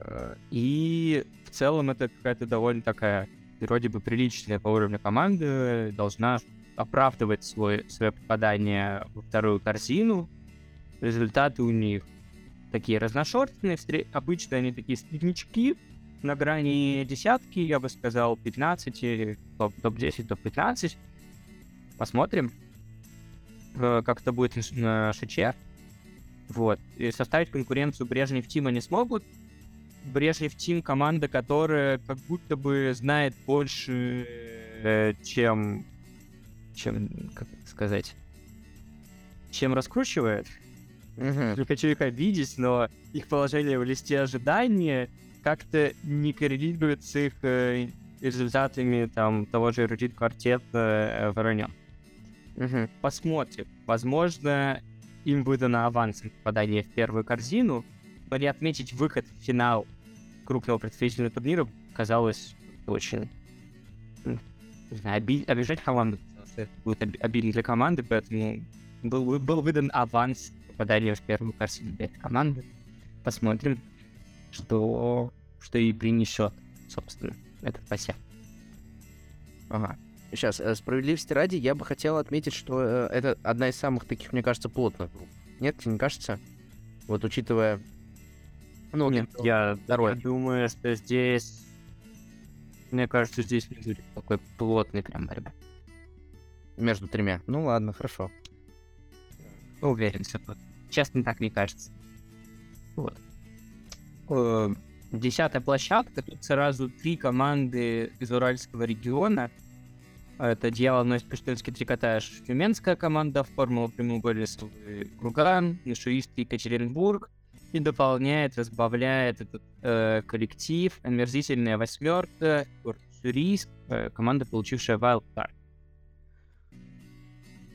Э, и в целом это какая-то довольно такая вроде бы приличная по уровню команды, должна оправдывать свой, свое попадание во вторую корзину. Результаты у них такие разношерстные. Обычно они такие среднячки на грани десятки, я бы сказал, 15, топ-10, топ-15. Посмотрим, э, как это будет на ШЧ. Вот. И составить конкуренцию Брежнев Тима не смогут. Брежнев Тим команда, которая как будто бы знает больше, э, чем чем, как сказать, чем раскручивает. Мгм. Не хочу их обидеть, но их положение в листе ожидания как-то не коррелирует с их э, результатами там того же эрудит квартета э, Воронён. Мгм. Посмотрим. Возможно, им выдано авансом попадание в первую корзину, но не отметить выход в финал крупного представительного турнира казалось очень... м, Не знаю, оби- обижать команду, это будет оби- обидно для команды, поэтому был, был выдан аванс попадания в первую корзину для этой команды. Посмотрим, что, что и принесет, собственно, этот посев. Ага. Сейчас, э, справедливости ради, я бы хотел отметить, что э, это одна из самых таких, мне кажется, плотных групп. Нет, тебе не кажется? Вот учитывая... Ну, Нет, вот, я, второе. я думаю, что здесь... Мне кажется, здесь не будет такой плотной прям борьбы. Между тремя. Ну ладно, хорошо. Уверен, что тут. Честно, так не кажется. Вот. Э, Десятая площадка. Тут сразу три команды из Уральского региона. Это Дьявол носит Пештынский трикотаж. Тюменская команда, Формула прямоугольный Круган, Нишуистский Екатеринбург. И дополняет, разбавляет этот э, коллектив омерзительная восьмерка, Сюрийск, э, команда, получившая Wildcard.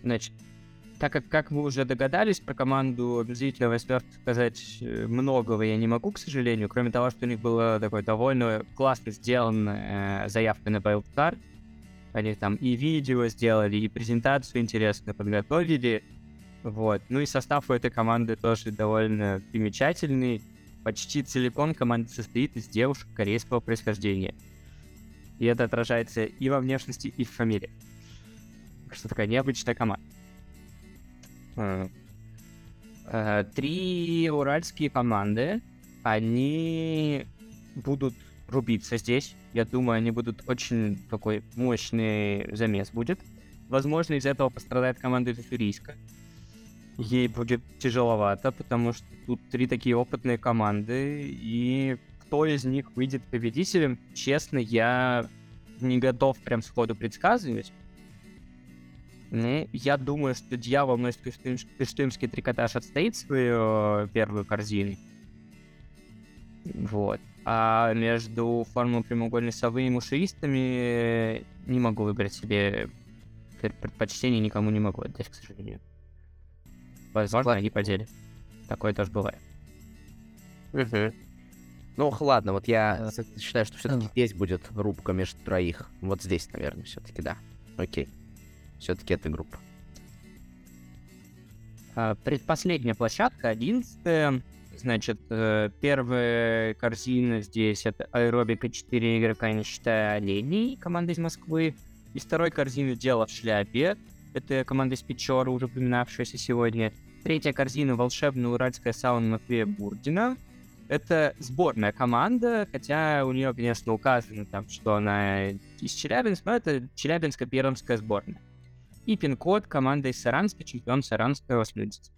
Значит, так как, как вы уже догадались, про команду обязательно восьмерки сказать э, многого я не могу, к сожалению, кроме того, что у них была такой довольно классно сделана э, заявка на Wildcard. Они там и видео сделали, и презентацию интересно подготовили. Вот. Ну и состав у этой команды тоже довольно примечательный. Почти целиком команда состоит из девушек корейского происхождения. И это отражается и во внешности, и в фамилии. Что такая необычная команда. Э, Три уральские команды, они будут рубиться здесь. Я думаю, они будут очень такой мощный замес будет. Возможно, из этого пострадает команда из Уссурийска. Ей будет тяжеловато, потому что тут три такие опытные команды, и кто из них выйдет победителем, честно, я не готов прям сходу предсказывать. Ну, я думаю, что дьявол носит пештым- пештымский трикотаж отстоит свою э, первую корзину. Вот. А между формулой прямоугольной совы и мушеистами э, не могу выбрать себе пр- предпочтение, никому не могу отдать, к сожалению. Возможно, они поделят. Такое тоже бывает. Ну, ладно, вот я э, считаю, что все-таки здесь будет рубка между троих. Вот здесь, наверное, все-таки, да. Окей. Все-таки эта группа. А, Предпоследняя площадка, одиннадцатая. Значит, э, первая корзина здесь это аэробика 4 игрока, не считая оленей, команда из Москвы. Из второй корзины дело в шляпе. Это команда из Печора, уже упоминавшаяся сегодня. Третья корзина волшебная уральская сауна Матвея Бурдина. Это сборная команда, хотя у нее, конечно, указано там, что она из Челябинска, но это Челябинско-Пермская сборная. И пин-код команда из Саранска, чемпион Саранска 80.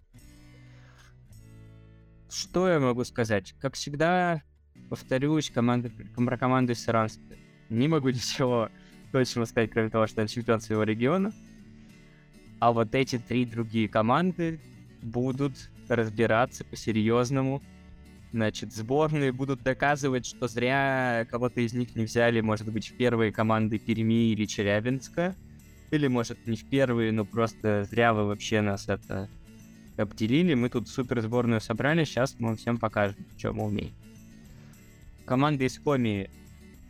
Что я могу сказать? Как всегда, повторюсь, команда, про команду из Саранска. Не могу ничего точно сказать, кроме того, что это чемпион своего региона. А вот эти три другие команды будут разбираться по-серьезному. Значит, сборные будут доказывать, что зря кого-то из них не взяли, может быть, в первые команды Перми или Челябинска. Или, может, не в первые, но просто зря вы вообще нас это обделили. Мы тут супер сборную собрали, сейчас мы всем покажем, что мы умеем. Команда из Коми,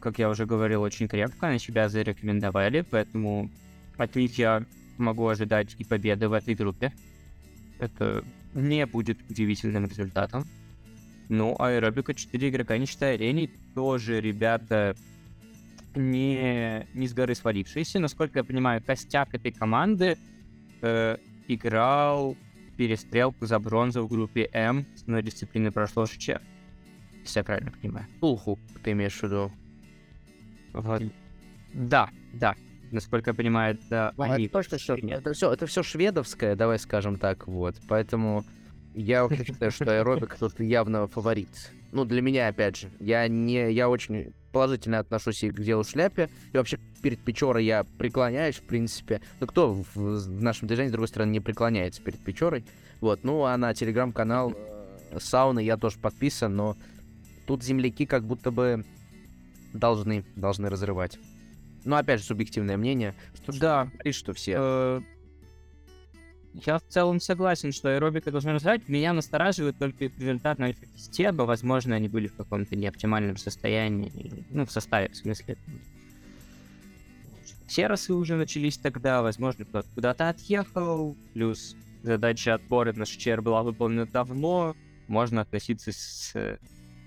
как я уже говорил, очень крепко, они себя зарекомендовали, поэтому от них я могу ожидать и победы в этой группе. Это не будет удивительным результатом. Ну, аэробика 4 игрока, не считая Рени, тоже ребята не, не с горы свалившиеся. Насколько я понимаю, костяк этой команды э, играл перестрелку за бронзу в группе М одной дисциплины прошлого ШЧ. Если я правильно понимаю. Тулху, ты имеешь в виду? Вот. Да, да. Насколько я понимаю, это А, они. это точно Нет. это все, это все шведовское, давай скажем так, вот. Поэтому я вообще считаю, что аэробик тут явно фаворит. Ну, для меня, опять же, я не, я очень положительно отношусь и к делу шляпе, и вообще перед Печорой я преклоняюсь, в принципе. Ну, кто в, в нашем движении, с другой стороны, не преклоняется перед Печорой? Вот, ну, а на телеграм-канал э, сауны я тоже подписан, но тут земляки как будто бы должны, должны разрывать. Ну, опять же, субъективное мнение. Что, Да, и что все. Я в целом согласен, что аэробика должна развивать. Меня настораживает только результат на альфа-тесте, но, возможно, они были в каком-то неоптимальном состоянии. Ну, в составе, в смысле. Серосы уже начались тогда, возможно, кто-то куда-то отъехал, плюс задача отбора на ШЧР была выполнена давно, можно относиться с э,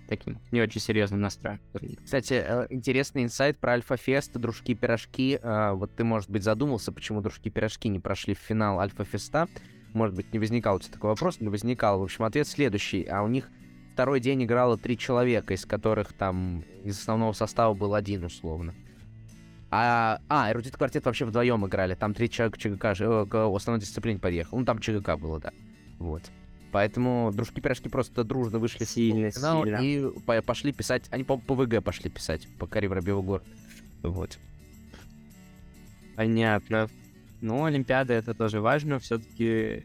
таким не очень серьезным настроем. Кстати, э, интересный инсайт про Альфа-Фест, дружки-пирожки. Э, Вот ты, может быть, задумался, почему дружки-пирожки не прошли в финал Альфа-Феста. Может быть, не возникал у тебя такой вопрос, не возникал. В общем, ответ следующий. А у них второй день играло три человека, из которых там из основного состава был один, условно. А, а эрудит квартет вообще вдвоем играли. Там три человека ЧГК э, к основной дисциплине подъехал. Ну, там ЧГК было, да. Вот. Поэтому дружки-пирожки просто дружно вышли Сильно, финал сильно. и по- пошли писать. Они, по по ВГ пошли писать, по Каре Воробьеву город. Вот. Понятно. Ну, Олимпиада это тоже важно. Все-таки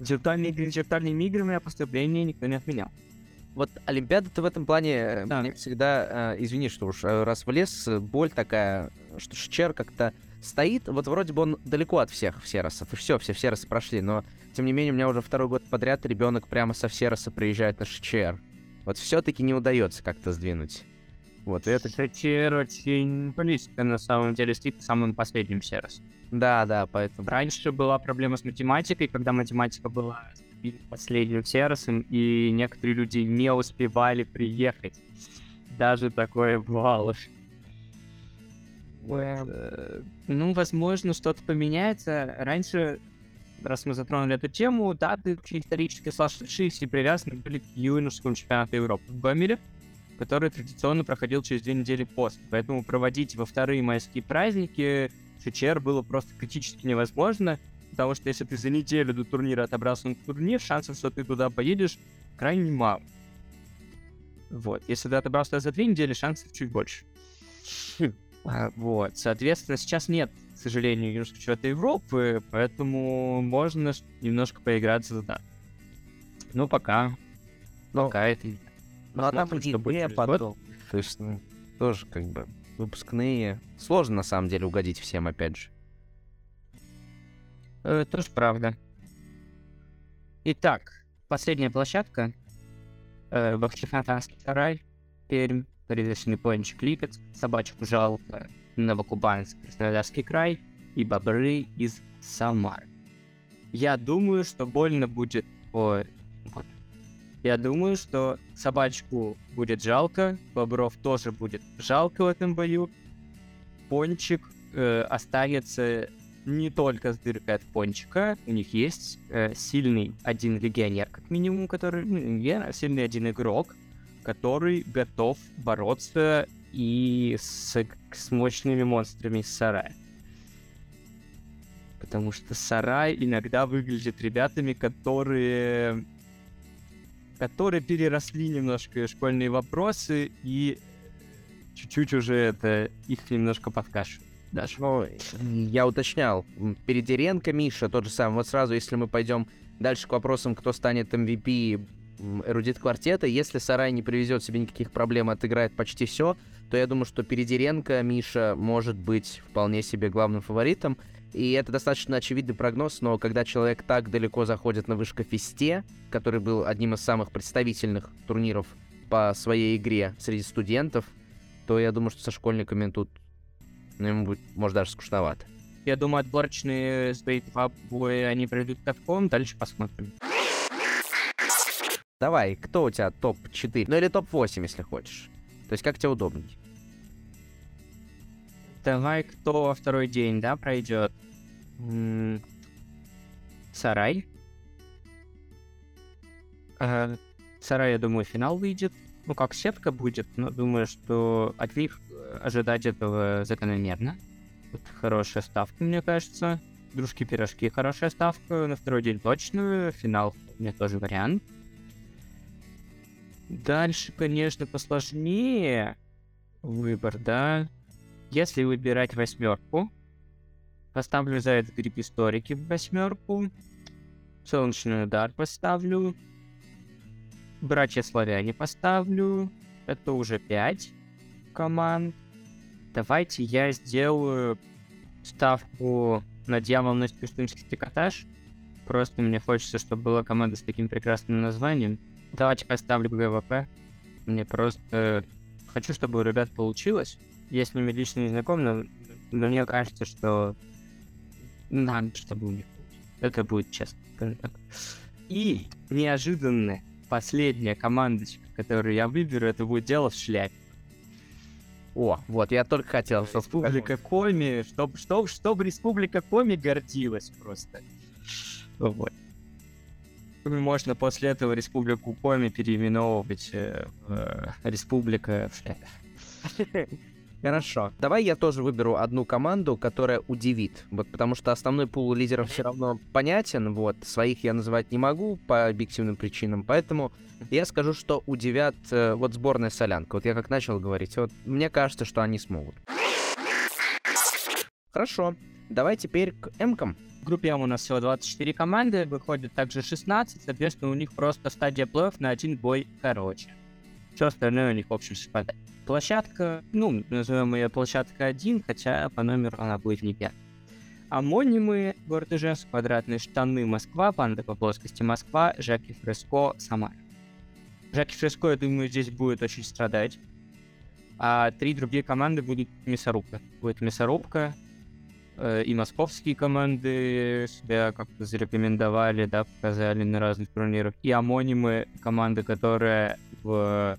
виртуальные игры виртуальными играми, а поступление никто не отменял. Вот Олимпиада-то в этом плане э, Да. мне всегда, э, извини, что уж э, раз влез, боль такая, что Шчер как-то стоит, вот вроде бы он далеко от всех Всеросов, и все, все Всеросы прошли, но тем не менее у меня уже второй год подряд ребенок прямо со Всероса приезжает на ШЧР. Вот все-таки не удается как-то сдвинуть. Вот и это... ШЧР очень близко, на самом деле, стоит самым последним сервис. Да, да, поэтому... Раньше была проблема с математикой, когда математика была последним сервисом, и некоторые люди не успевали приехать. Даже такое бывало. Э, Ну, возможно, что-то поменяется. Раньше, раз мы затронули эту тему, даты исторически сложившиеся и привязаны были к юношескому чемпионату Европы в Гомеле, который традиционно проходил через две недели после. Поэтому проводить во вторые майские праздники ШЧР было просто критически невозможно, потому что если ты за неделю до турнира отобрался на турнир, шансов, что ты туда поедешь, крайне мало. Вот. Если ты отобрался за две недели, шансов чуть больше. А, Вот. Соответственно, сейчас нет, к сожалению, юношеского чемпионата Европы, поэтому можно немножко поиграться дат. Ну, пока. Ну, Пока это... Ну, а там Посмотрим, и что будет ЕГЭ через год. потом. То есть, ну, тоже как бы выпускные. Сложно, на самом деле, угодить всем, опять же. Э, тоже правда. Итак, последняя площадка. Э, Бахчисарайский сарай, Пермь, Призрачный пончик Липецк, Собачку жалко, Новокубанск, Краснодарский край и Бобры из Самары. Я думаю, что больно будет... Ой. Я думаю, что собачку будет жалко, бобров тоже будет жалко в этом бою. Пончик э, останется не только с дыркой от пончика. У них есть э, сильный один легионер, как минимум, который... Ну, не легионер, а сильный один игрок, который готов бороться и с, с мощными монстрами из сарая. Потому что сарай иногда выглядит ребятами, которые которые переросли немножко школьные вопросы и чуть-чуть уже это их немножко подкашивает. Даже. Ну, я уточнял. Передеренко, Миша, тот же самый. Вот сразу, если мы пойдем дальше к вопросам, кто станет MVP эрудит квартета, если Сарай не привезет себе никаких проблем, отыграет почти все, то я думаю, что Передеренко, Миша, может быть вполне себе главным фаворитом. И это достаточно очевидный прогноз, но когда человек так далеко заходит на Вышкофесте, который был одним из самых представительных турниров по своей игре среди студентов, то я думаю, что со школьниками тут ну, ему будет, может, даже скучновато. Я думаю, отборочные с Бейт-2 бои они пройдут катком, дальше посмотрим. Давай, кто у тебя топ-4? Ну или топ-8, если хочешь. То есть как тебе удобнее? Давай, кто во второй день, да, пройдет? Сарай. Э, Сарай, я думаю, финал выйдет. Ну, как сетка будет, но думаю, что от них э, ожидать этого закономерно. Вот хорошая ставка, мне кажется. Дружки-пирожки хорошая ставка. На второй день точно. Финал мне тоже вариант. Дальше, конечно, посложнее. выбор, да. Если выбирать восьмерку, поставлю за это гриб историки в восьмерку. Солнечный удар поставлю. Братья славяне поставлю. Это уже 5 команд. Давайте я сделаю ставку на дьявольность пустынский трикотаж. Просто мне хочется, чтобы была команда с таким прекрасным названием. Давайте поставлю ГВП. Мне просто хочу, чтобы у ребят получилось. Я с ними лично не знаком, но, но мне кажется, что надо, чтобы у них. Это будет честно. И неожиданно последняя командочка, которую я выберу, это будет дело в шляпе. О, вот, я только хотел, чтобы Республика Коми, чтобы, чтобы, чтобы Республика Коми гордилась просто. Вот. Можно после этого Республику Коми переименовывать э, э, Республика. Хорошо. Давай я тоже выберу одну команду, которая удивит. Вот потому что основной пул лидеров все равно понятен. Вот. Своих я называть не могу по объективным причинам. Поэтому я скажу, что удивят э, вот сборная Солянка. Вот я как начал говорить. Вот мне кажется, что они смогут. Хорошо. Давай теперь к М-кам. Группе М у нас всего 24 команды, выходит также 16, соответственно, у них просто стадия плей на один бой короче. Все остальное у них, в общем, совпадает. Площадка, ну, назовем ее площадка 1, хотя по номеру она будет не 5. Амонимы, город Ижевск, квадратные штаны Москва, панда по плоскости Москва, Жаки Фреско, Самара. Жаки Фреско, я думаю, здесь будет очень страдать. А три другие команды будут мясорубка. Будет мясорубка, и московские команды себя как-то зарекомендовали, да, показали на разных турнирах. И амонимы команды, которые в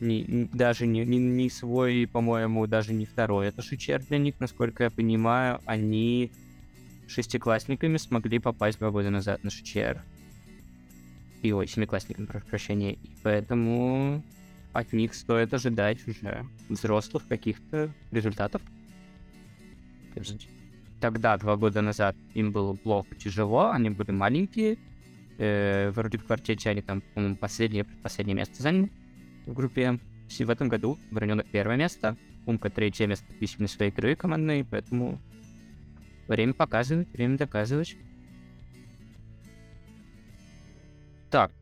не, даже не, не, не свой, по-моему, даже не второй. Это шичер для них, насколько я понимаю, они шестиклассниками смогли попасть два года назад на шичер. И ой, семиклассниками, прошу прощения. И поэтому от них стоит ожидать уже взрослых каких-то результатов. Тогда, два года назад, им было плохо, тяжело, они были маленькие. Э, вроде в квартете они там, по-моему, последнее, последнее место заняли в группе. В этом году Вороненок первое место, Умка третье место относительно своей игры командной, поэтому время показывает, время доказывать. Так,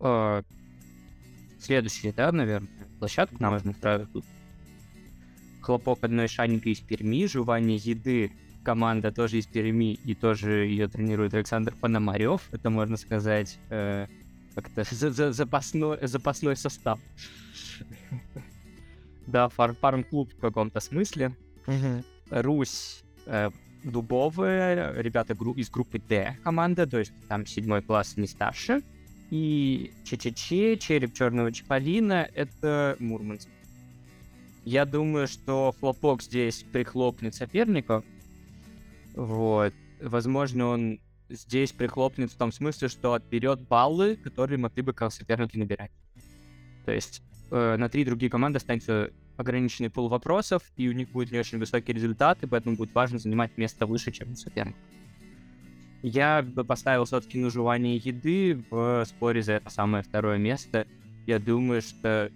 э, следующая, да, наверное, площадка нам можно сразу тут. Хлопок одной шайника из Перми, жевание еды команда тоже из Перми, и тоже ее тренирует Александр Пономарев. Это, можно сказать, э, как-то за -за запасной, запасной состав. Да, фарм-клуб в каком-то смысле. Русь э, дубовые, ребята из группы D команда, то есть там седьмой класс не старше. И ЧЧЧ, череп черного Чаполина, это Мурманск. Я думаю, что хлопок здесь прихлопнет соперников. Вот. Возможно, он здесь прихлопнет в том смысле, что отберет баллы, которые могли бы соперники набирать. То есть э, на три другие команды останется ограниченный пул вопросов, и у них будет не очень высокие результаты, поэтому будет важно занимать место выше, чем у соперника. Я бы поставил все-таки на жевание еды в споре за это самое второе место. Я думаю, что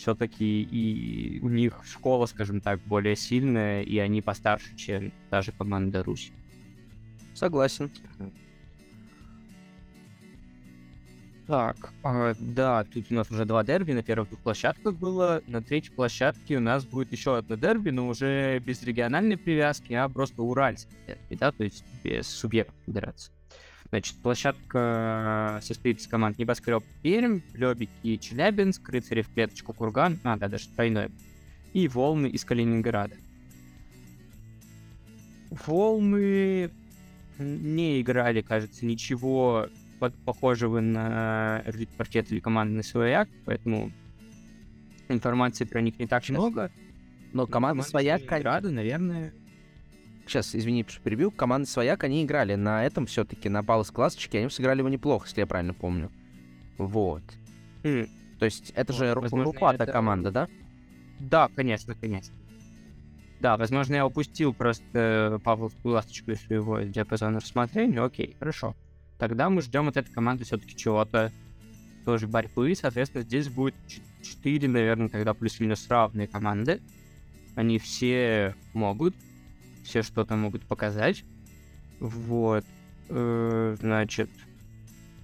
все-таки и у них школа, скажем так, более сильная, и они постарше, чем даже команда Руси. Согласен. Так, а, да, тут у нас уже два дерби на первых двух площадках было. На третьей площадке у нас будет еще одно дерби, но уже без региональной привязки, а просто уральский дерби, да, то есть без субъектов федерации. Значит, площадка состоит из команд Небоскреб Пермь, Лебики Челябинск, Рыцари в клеточку Курган, а, да, даже тройной, и Волны из Калининграда. Волны не играли, кажется, ничего похожего на паркет или командный свояк, поэтому информации про них не так много. Но команда свояк, Рада, наверное. Сейчас, извини, что перебил. Команда свояк, они играли на этом все-таки, на Палас классочке, они сыграли его неплохо, если я правильно помню. Вот. Mm. То есть это вот, же Рупата это... команда, да? Да, конечно, конечно. Да, возможно, я упустил просто Павловскую ласточку из своего диапазона рассмотрения. Окей, хорошо. Тогда мы ждем от этой команды все-таки чего-то тоже борьбы. Соответственно, здесь будет 4, наверное, тогда плюс-минус равные команды. Они все могут, все что-то могут показать. Вот. Э, значит,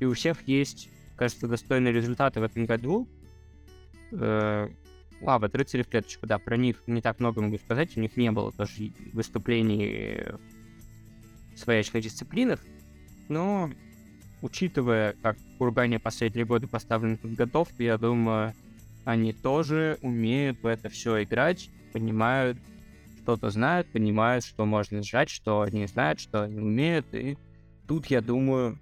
и у всех есть, кажется, достойные результаты в этом году. Э, а, рыцари в клеточку, да, про них не так много могу сказать, у них не было тоже выступлений в своячных дисциплинах, но учитывая, как Кургане последние годы поставлены подготовку, я думаю, они тоже умеют в это все играть, понимают, что-то знают, понимают, что можно сжать, что они знают, что они умеют, и тут, я думаю,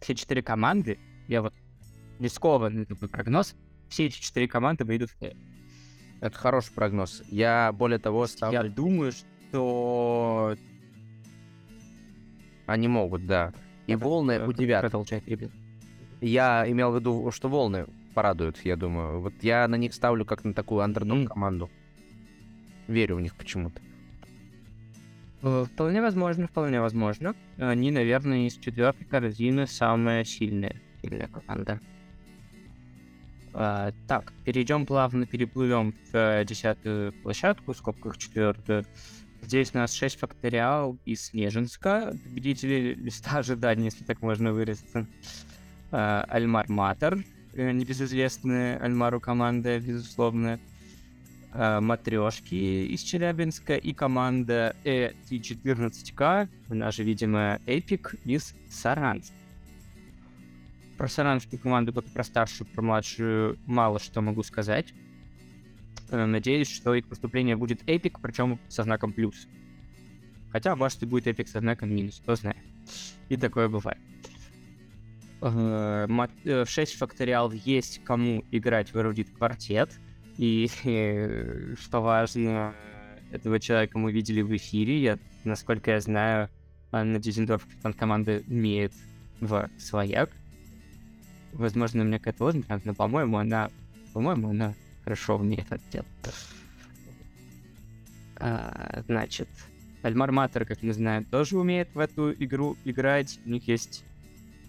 все четыре команды, я вот рискованный такой прогноз, все эти четыре команды выйдут в плей Это хороший прогноз. Я, более того, ставлю... Я думаю, что... Они могут, да. И волны удивят. Продолжать, ребят. Я имел в виду, что волны порадуют, я думаю. Вот я на них ставлю как на такую андердог mm. Верю в них почему-то. Э, вполне возможно, вполне возможно. Они, наверное, из четвертой корзины самая сильная, сильная команда. А, так, перейдем плавно, переплывем в э, десятую площадку, в скобках четвертую. Здесь у нас 6 факториал из Снежинска, победители листа ожидания, если так можно выразиться. Альмар Матер, небезызвестная Альмару команда, безусловно. А, Матрешки из Челябинска и команда ET14К, у нас же, видимо, Эпик из Саранска. Про саранскую команду, как про старшую, про младшую, мало что могу сказать. Э, надеюсь, что их поступление будет эпик, причем со знаком плюс. Хотя, может, и будет эпик со знаком минус, кто знает. И такое бывает. Э, в 6 факториал есть кому играть в эрудит квартет. И, что важно, этого человека мы видели в эфире. Я, насколько я знаю, Анна Дизендорф, команда, имеет в свояк. Возможно, у меня какая-то ложь, но, по-моему, она, по-моему, она хорошо умеет это. А, значит, Альмар Матер, как мы знаем, тоже умеет в эту игру играть. У них есть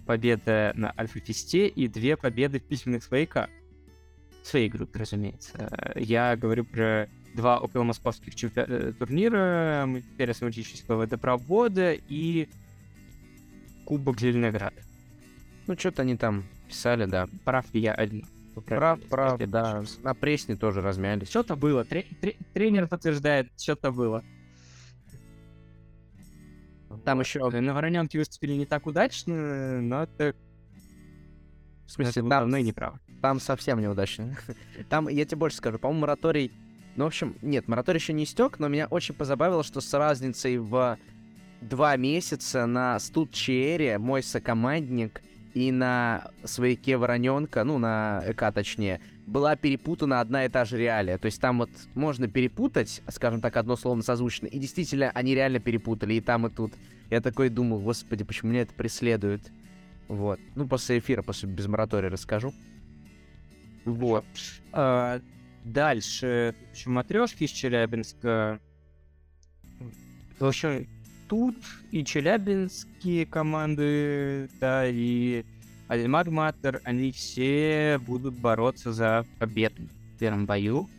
победа на Альфа-Фесте и две победы в письменных свояках. Своей группе, разумеется. Я говорю про два около московских чемпи... Э, турнира, пересмотрического водопровода и Кубок Зеленограда. Ну, что-то они там писали, да. Прав я один. Прав, прав, да. На пресне тоже размялись. Что-то было. Тре- тре- тренер подтверждает, что-то было. Там еще на Вороненке выступили не так удачно, но это... В смысле, это там, и не прав. Там совсем неудачно. Там, я тебе больше скажу, по-моему, мораторий... Ну, в общем, нет, мораторий еще не истек, но меня очень позабавило, что с разницей в два месяца на студ Черри мой сокомандник и на свояке Вороненка, ну, на ЭК точнее, была перепутана одна и та же реалия. То есть там вот можно перепутать, скажем так, одно словно созвучно, и действительно они реально перепутали и там, и тут. Я такой думал, господи, почему меня это преследует? Вот. Ну, после эфира, после без моратория расскажу. Вот. А, дальше. В общем, матрешки из Челябинска. В общем, тут и челябинские команды, да, и Альмар они все будут бороться за победу в первом бою.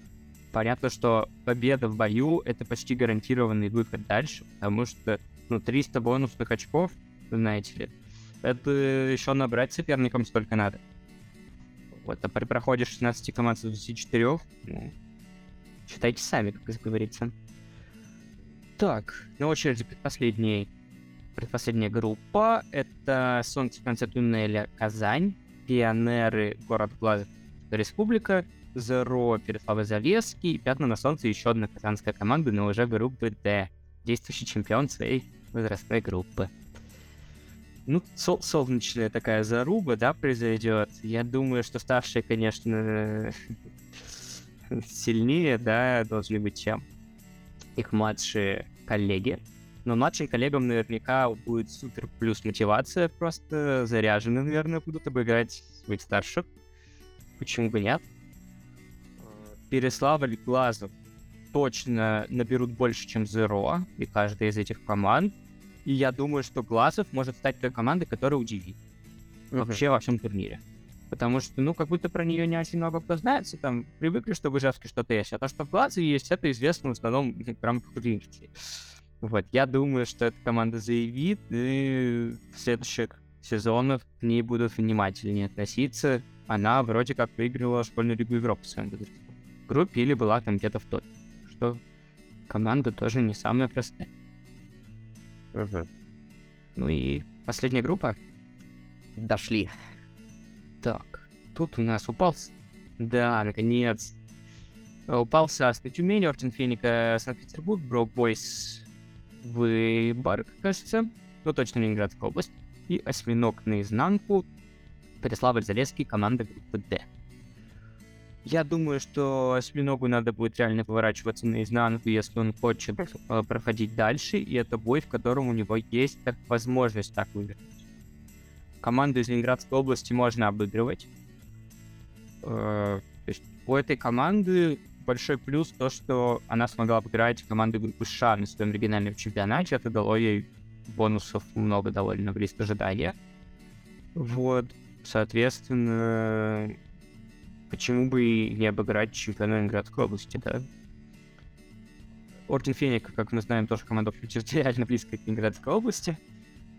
Понятно, что победа в бою — это почти гарантированный выход дальше, потому что, ну, 300 бонусных очков, знаете ли, это еще набрать соперникам столько надо. Вот, а при проходе 16 команд с 24, ну, считайте сами, как говорится. Так, на очереди предпоследний, предпоследняя группа. Это Солнце конца туннеля Казань, Пионеры, город Глазов, Республика, Зеро, Переславль-Залесский и Пятна на Солнце еще одна казанская команда, но уже группы Д, действующий чемпион своей возрастной группы. Ну, сол солнечная такая заруба, да, произойдет. Я думаю, что старшие, конечно, сильнее, да, должны быть, чем их младшие коллеги. Но младшим коллегам наверняка будет супер плюс мотивация, просто заряжены, наверное, будут обыграть своих старших. Почему бы нет? Переславль Глазов точно наберут больше, чем Zero, и каждая из этих команд. И я думаю, что Глазов может стать той командой, которая удивит. Uh-huh. Вообще во всем турнире. Потому что, ну, как будто про нее не очень много кто знает, все там привыкли, что в Ижевске что-то есть. А то, что в Латвии есть, это известно в основном в рамках Ринки. Вот, я думаю, что эта команда заявит, и в следующих сезонах к ней будут внимательнее относиться. Она вроде как выиграла школьную лигу Европы в своем группе или была там где-то в топе. Что команда тоже не самая простая. Ну и последняя группа. Дошли. Так, тут у нас упал... Да, наконец. Упал Сасный Тюмень, Ортен Феника, Санкт-Петербург, Брок Бойс, Выборг, кажется. Ну, точно Ленинградская область. И Осьминог наизнанку, Переславль-Залесский, команда группы D. Я думаю, что осьминогу надо будет реально поворачиваться наизнанку, если он хочет э, проходить дальше, и это бой, в котором у него есть так, возможность так выиграть. Команду из Ленинградской области можно обыгрывать. Э, то есть у этой команды большой плюс то, что она смогла обыграть команду группы США на своем региональном чемпионате. Это дало ей бонусов много довольно близко ожидания. Вот, соответственно, почему бы и не обыграть чемпиона Ленинградской области, да? Орден Феник, как мы знаем, тоже команда территориально близкая к Ленинградской области.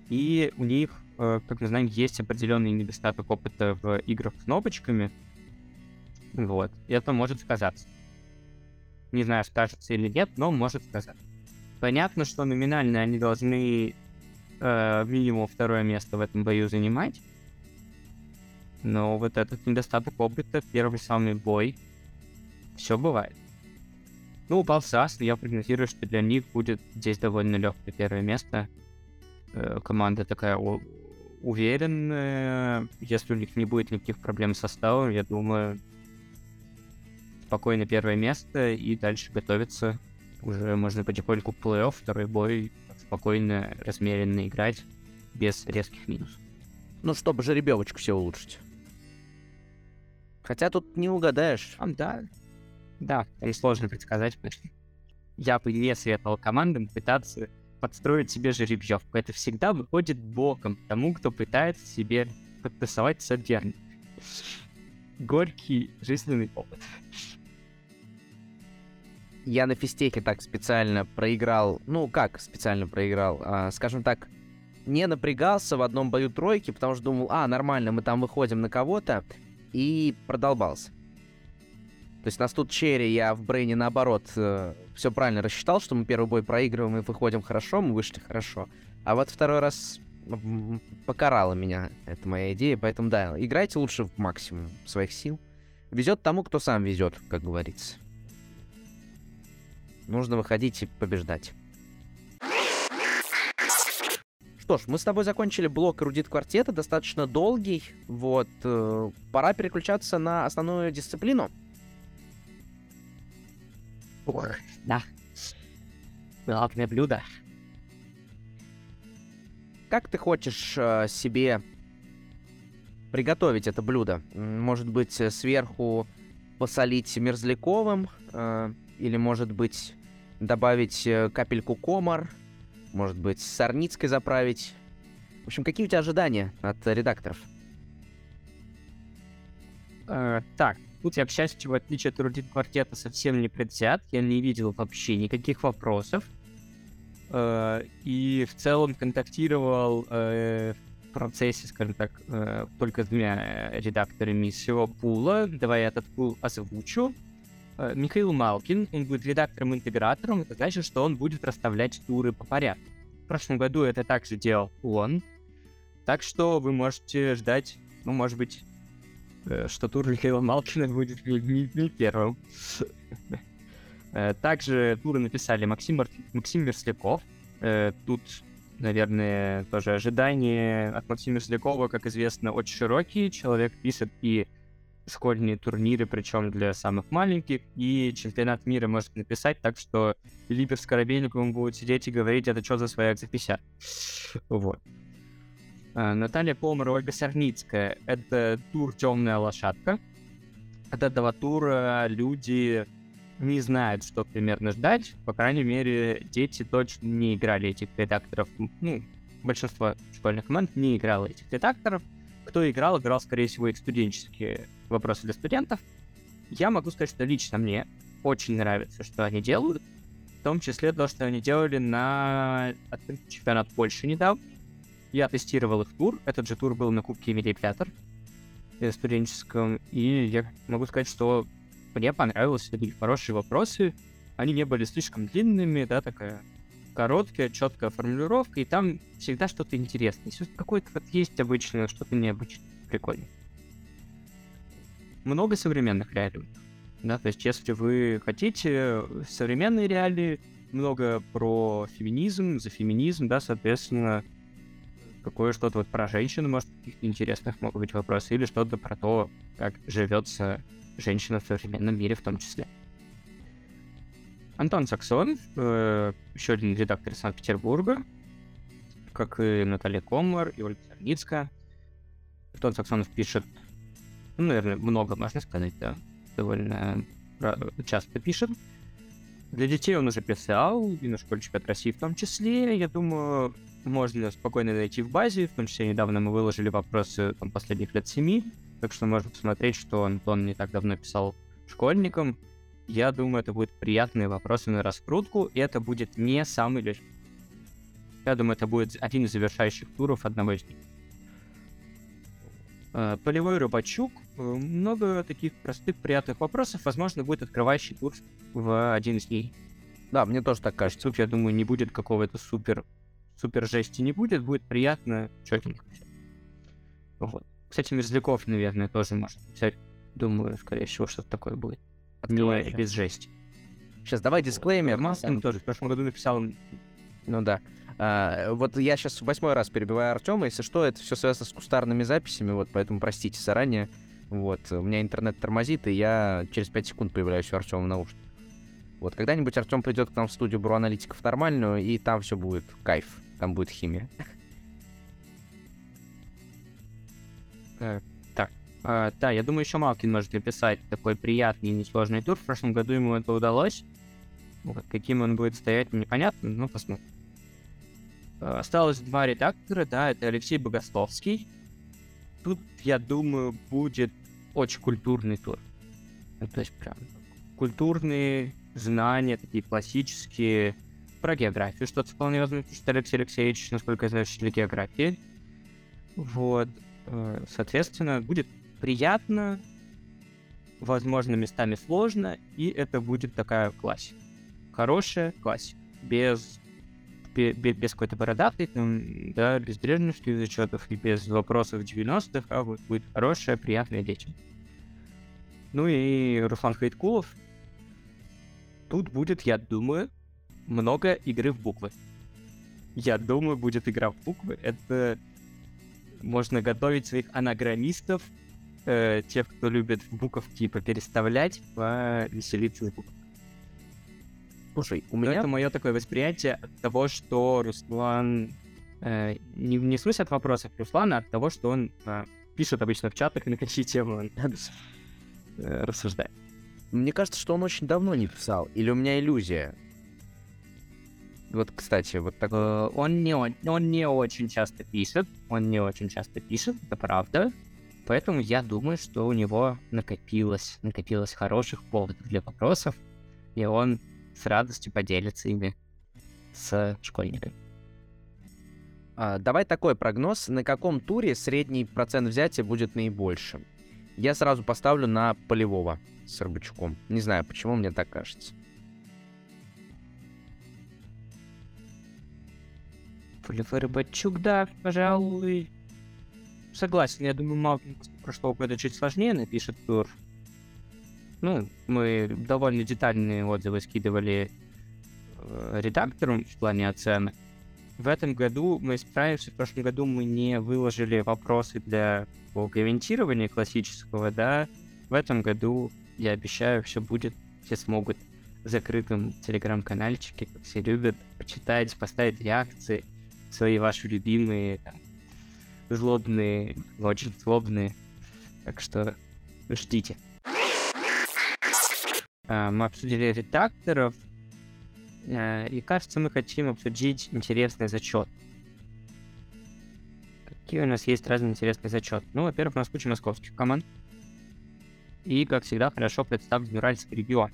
И у них, э, как мы знаем, есть определенный недостаток опыта в играх с кнопочками. Вот. И это может сказаться. Не знаю, скажется или нет, но может сказаться. Понятно, что номинально они должны э, минимум второе место в этом бою занимать. Но вот этот недостаток опыта, первый самый бой, все бывает. Ну, упал САС, я прогнозирую, что для них будет здесь довольно легкое первое место. Э, команда такая уверенная. Если у них не будет никаких проблем с составом, я думаю, спокойно первое место и дальше готовиться. Уже можно потихоньку плей-офф, второй бой спокойно, размеренно играть, без резких минусов. Ну, чтобы жеребьевочку все улучшить. Хотя тут не угадаешь. А, да. Да, там сложно предсказать. Я бы не советовал командам пытаться подстроить себе жеребьевку. Это всегда выходит боком тому, кто пытается себе подтасовать соперника. Горький жизненный опыт. Я на физтехе так специально проиграл, ну как специально проиграл, а, скажем так, не напрягался в одном бою тройки, потому что думал, а, нормально, мы там выходим на кого-то, и продолбался. То есть нас тут черри, я в брейне наоборот э, все правильно рассчитал, что мы первый бой проигрываем и выходим хорошо, мы вышли хорошо. А вот второй раз покарала меня эта моя идея, поэтому да, играйте лучше в максимум своих сил. Везет тому, кто сам везет, как говорится. Нужно выходить и побеждать. Что ж, мы с тобой закончили блок эрудит квартета, достаточно долгий. Вот, э, пора переключаться на основную дисциплину. Ой, да. Главное блюдо. Как ты хочешь э, себе приготовить это блюдо? Может быть, сверху посолить мерзляковым? Э, или, может быть, добавить э, капельку комар? Может быть, Сорницкой заправить? В общем, какие у тебя ожидания от редакторов? Э, так, тут я, к счастью, в отличие от Рудит Квартета, совсем не предвзят. Я не видел вообще никаких вопросов. Э, и в целом контактировал э, в процессе, скажем так, э, только с двумя редакторами из всего пула. Давай я этот пул озвучу. Э, Михаил Малкин, он будет редактором-интегратором, это значит, что он будет расставлять туры по порядку. В прошлом году это также делал он, так что вы можете ждать, ну, может быть, э, что тур Михаила Малкина будет не, не первым. Э, также туры написали Максим, Максим Мерсляков. Тут, наверное, тоже ожидания от Максима Мерслякова, как известно, очень широкие. Человек пишет и школьные турниры, причем для самых маленьких, и чемпионат мира может написать, так что Филиппов с Корабельниковым будут сидеть и говорить, это что за свояк за 50. Вот. А, Наталья Полмар, Ольга Сорницкая. Это тур «Темная лошадка». От этого тура люди не знают, что примерно ждать. По крайней мере, дети точно не играли этих редакторов. Ну, большинство школьных команд не играло этих редакторов. кто играл, играл, скорее всего, их студенческие вопросы для студентов. Я могу сказать, что лично мне очень нравится, что они делают. В том числе то, что они делали на открытый чемпионат Польши недавно. Я тестировал их тур. Этот же тур был на Кубке Эмилии Пятер студенческом. И я могу сказать, что мне понравилось. Это были хорошие вопросы. Они не были слишком длинными, да, такая короткая, четкая формулировка, и там всегда что-то интересное. Если какой-то вот есть обычное, что-то необычное, прикольно. Много современных реалий. Да, то есть, если вы хотите современные реалии, много про феминизм, за феминизм, да, соответственно, какое что-то вот про женщину, может, каких-то интересных могут быть вопросы, или что-то про то, как живется женщина в современном мире в том числе. Антон Саксон, э, еще один редактор Санкт-Петербурга, как и Наталья Комар и Ольга Зарницкая. Антон Саксонов пишет, ну, наверное, много можно сказать, да, довольно часто пишет. Для детей он уже писал, и на школе чемпионат России в том числе. Я думаю, можно спокойно найти в базе. В том числе недавно мы выложили вопросы там, последних лет семи. Так что можно посмотреть, что Антон не так давно писал школьникам. Я думаю, это будут приятные вопросы на раскрутку, и это будет не самый легкий. Я думаю, это будет один из завершающих туров одного из них. Э, полевой рыбачук. Э, много таких простых, приятных вопросов. Возможно, будет открывающий тур в один из дней. Да, мне тоже так кажется. Тут, я думаю, не будет какого-то супер, супер жести не будет. Будет приятно, четенько. Вот. Кстати, Мерзляков, наверное, тоже может взять. Думаю, скорее всего, что-то такое будет. Не без жести. Сейчас давай дисклеймер. Маслин тоже в прошлом году написал. Ну да. А, вот я сейчас восьмой раз перебиваю Артема. Если что, это все связано с кустарными записями, вот поэтому простите заранее. Вот, у меня интернет тормозит, и я через 5 секунд появляюсь у Артема в наушниках. Вот, когда-нибудь Артем придет к нам в студию Бру аналитиков нормальную, и там все будет кайф, там будет химия. Так, так. А, да, я думаю, еще Малкин может написать такой приятный и несложный тур. В прошлом году ему это удалось. Каким он будет стоять, непонятно, но посмотрим. Осталось два редактора, да, это Алексей Богословский. Тут, я думаю, будет очень культурный тур. Ну, то есть прям культурные знания, такие классические, про географию, что-то вполне возможно, что Алексей Алексеевич, насколько я знаю, для географии. Вот. Э, соответственно, будет приятно, возможно, местами сложно, и это будет такая классика. Хорошая классика. Без, без, какой-то бородатой, там, да, без древневских зачетов и без вопросов 90-х, а вот будет хорошая, приятная детям. Ну и Руслан Хайткулов. Тут будет, я думаю, много игры в буквы. Я думаю, будет игра в буквы. Это можно готовить своих анаграммистов, э, тех, кто любит буковки типа переставлять, повеселиться из букв. Слушай, у меня... это мое такое восприятие от того, что Руслан... Э, не, не в смысле от вопросов Руслана, а от того, что он э, пишет обычно в чатах, на какие темы он э, рассуждает. Мне кажется, что он очень давно не писал. Или у меня иллюзия. Вот, кстати, вот так... Э, он не, он не очень часто пишет, он не очень часто пишет, это правда. Поэтому я думаю, что у него накопилось, накопилось хороших поводов для вопросов, и он с радостью поделится ими с школьниками. А, давай такой прогноз. На каком туре средний процент взятия будет наибольшим? Я сразу поставлю на полевого с Рыбачуком. Не знаю, почему мне так кажется. Полевой Рыбачук, да, пожалуй. Согласен, я думаю, Малкин прошлого года чуть сложнее напишет тур. Ну, мы довольно детальные отзывы скидывали э, редактору в плане оценок. В этом году мы справимся, в прошлом году мы не выложили вопросы для комментирования классического, да. В этом году, я обещаю, все будет, все смогут в закрытом телеграм-канальчике, как все любят, почитать, поставить реакции, свои ваши любимые, там, злобные, очень злобные. Так что ждите. А, мы обсудили редакторов, а, и кажется, мы хотим обсудить интересный зачет. Какие у нас есть разные интересные зачеты? Ну, во-первых, у нас куча московских команд. И, как всегда, хорошо представлен Уральский регион.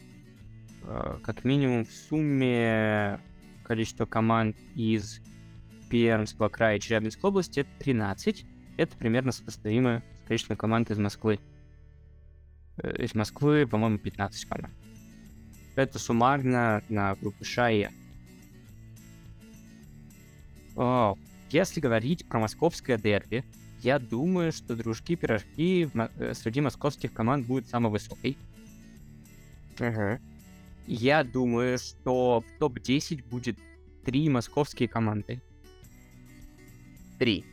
Э, как минимум в сумме количество команд из Пермского края и Челябинской области это 13. Это примерно сопоставимо с количеством команд из Москвы. Э, из Москвы, по-моему, 15 команд. Это суммарно на группу Ша и О, если говорить про московское дерби, я думаю, что дружки-пирожки э, среди московских команд будут самой высокой. Ага. Я думаю, что в топ-10 будет три московские команды. Три.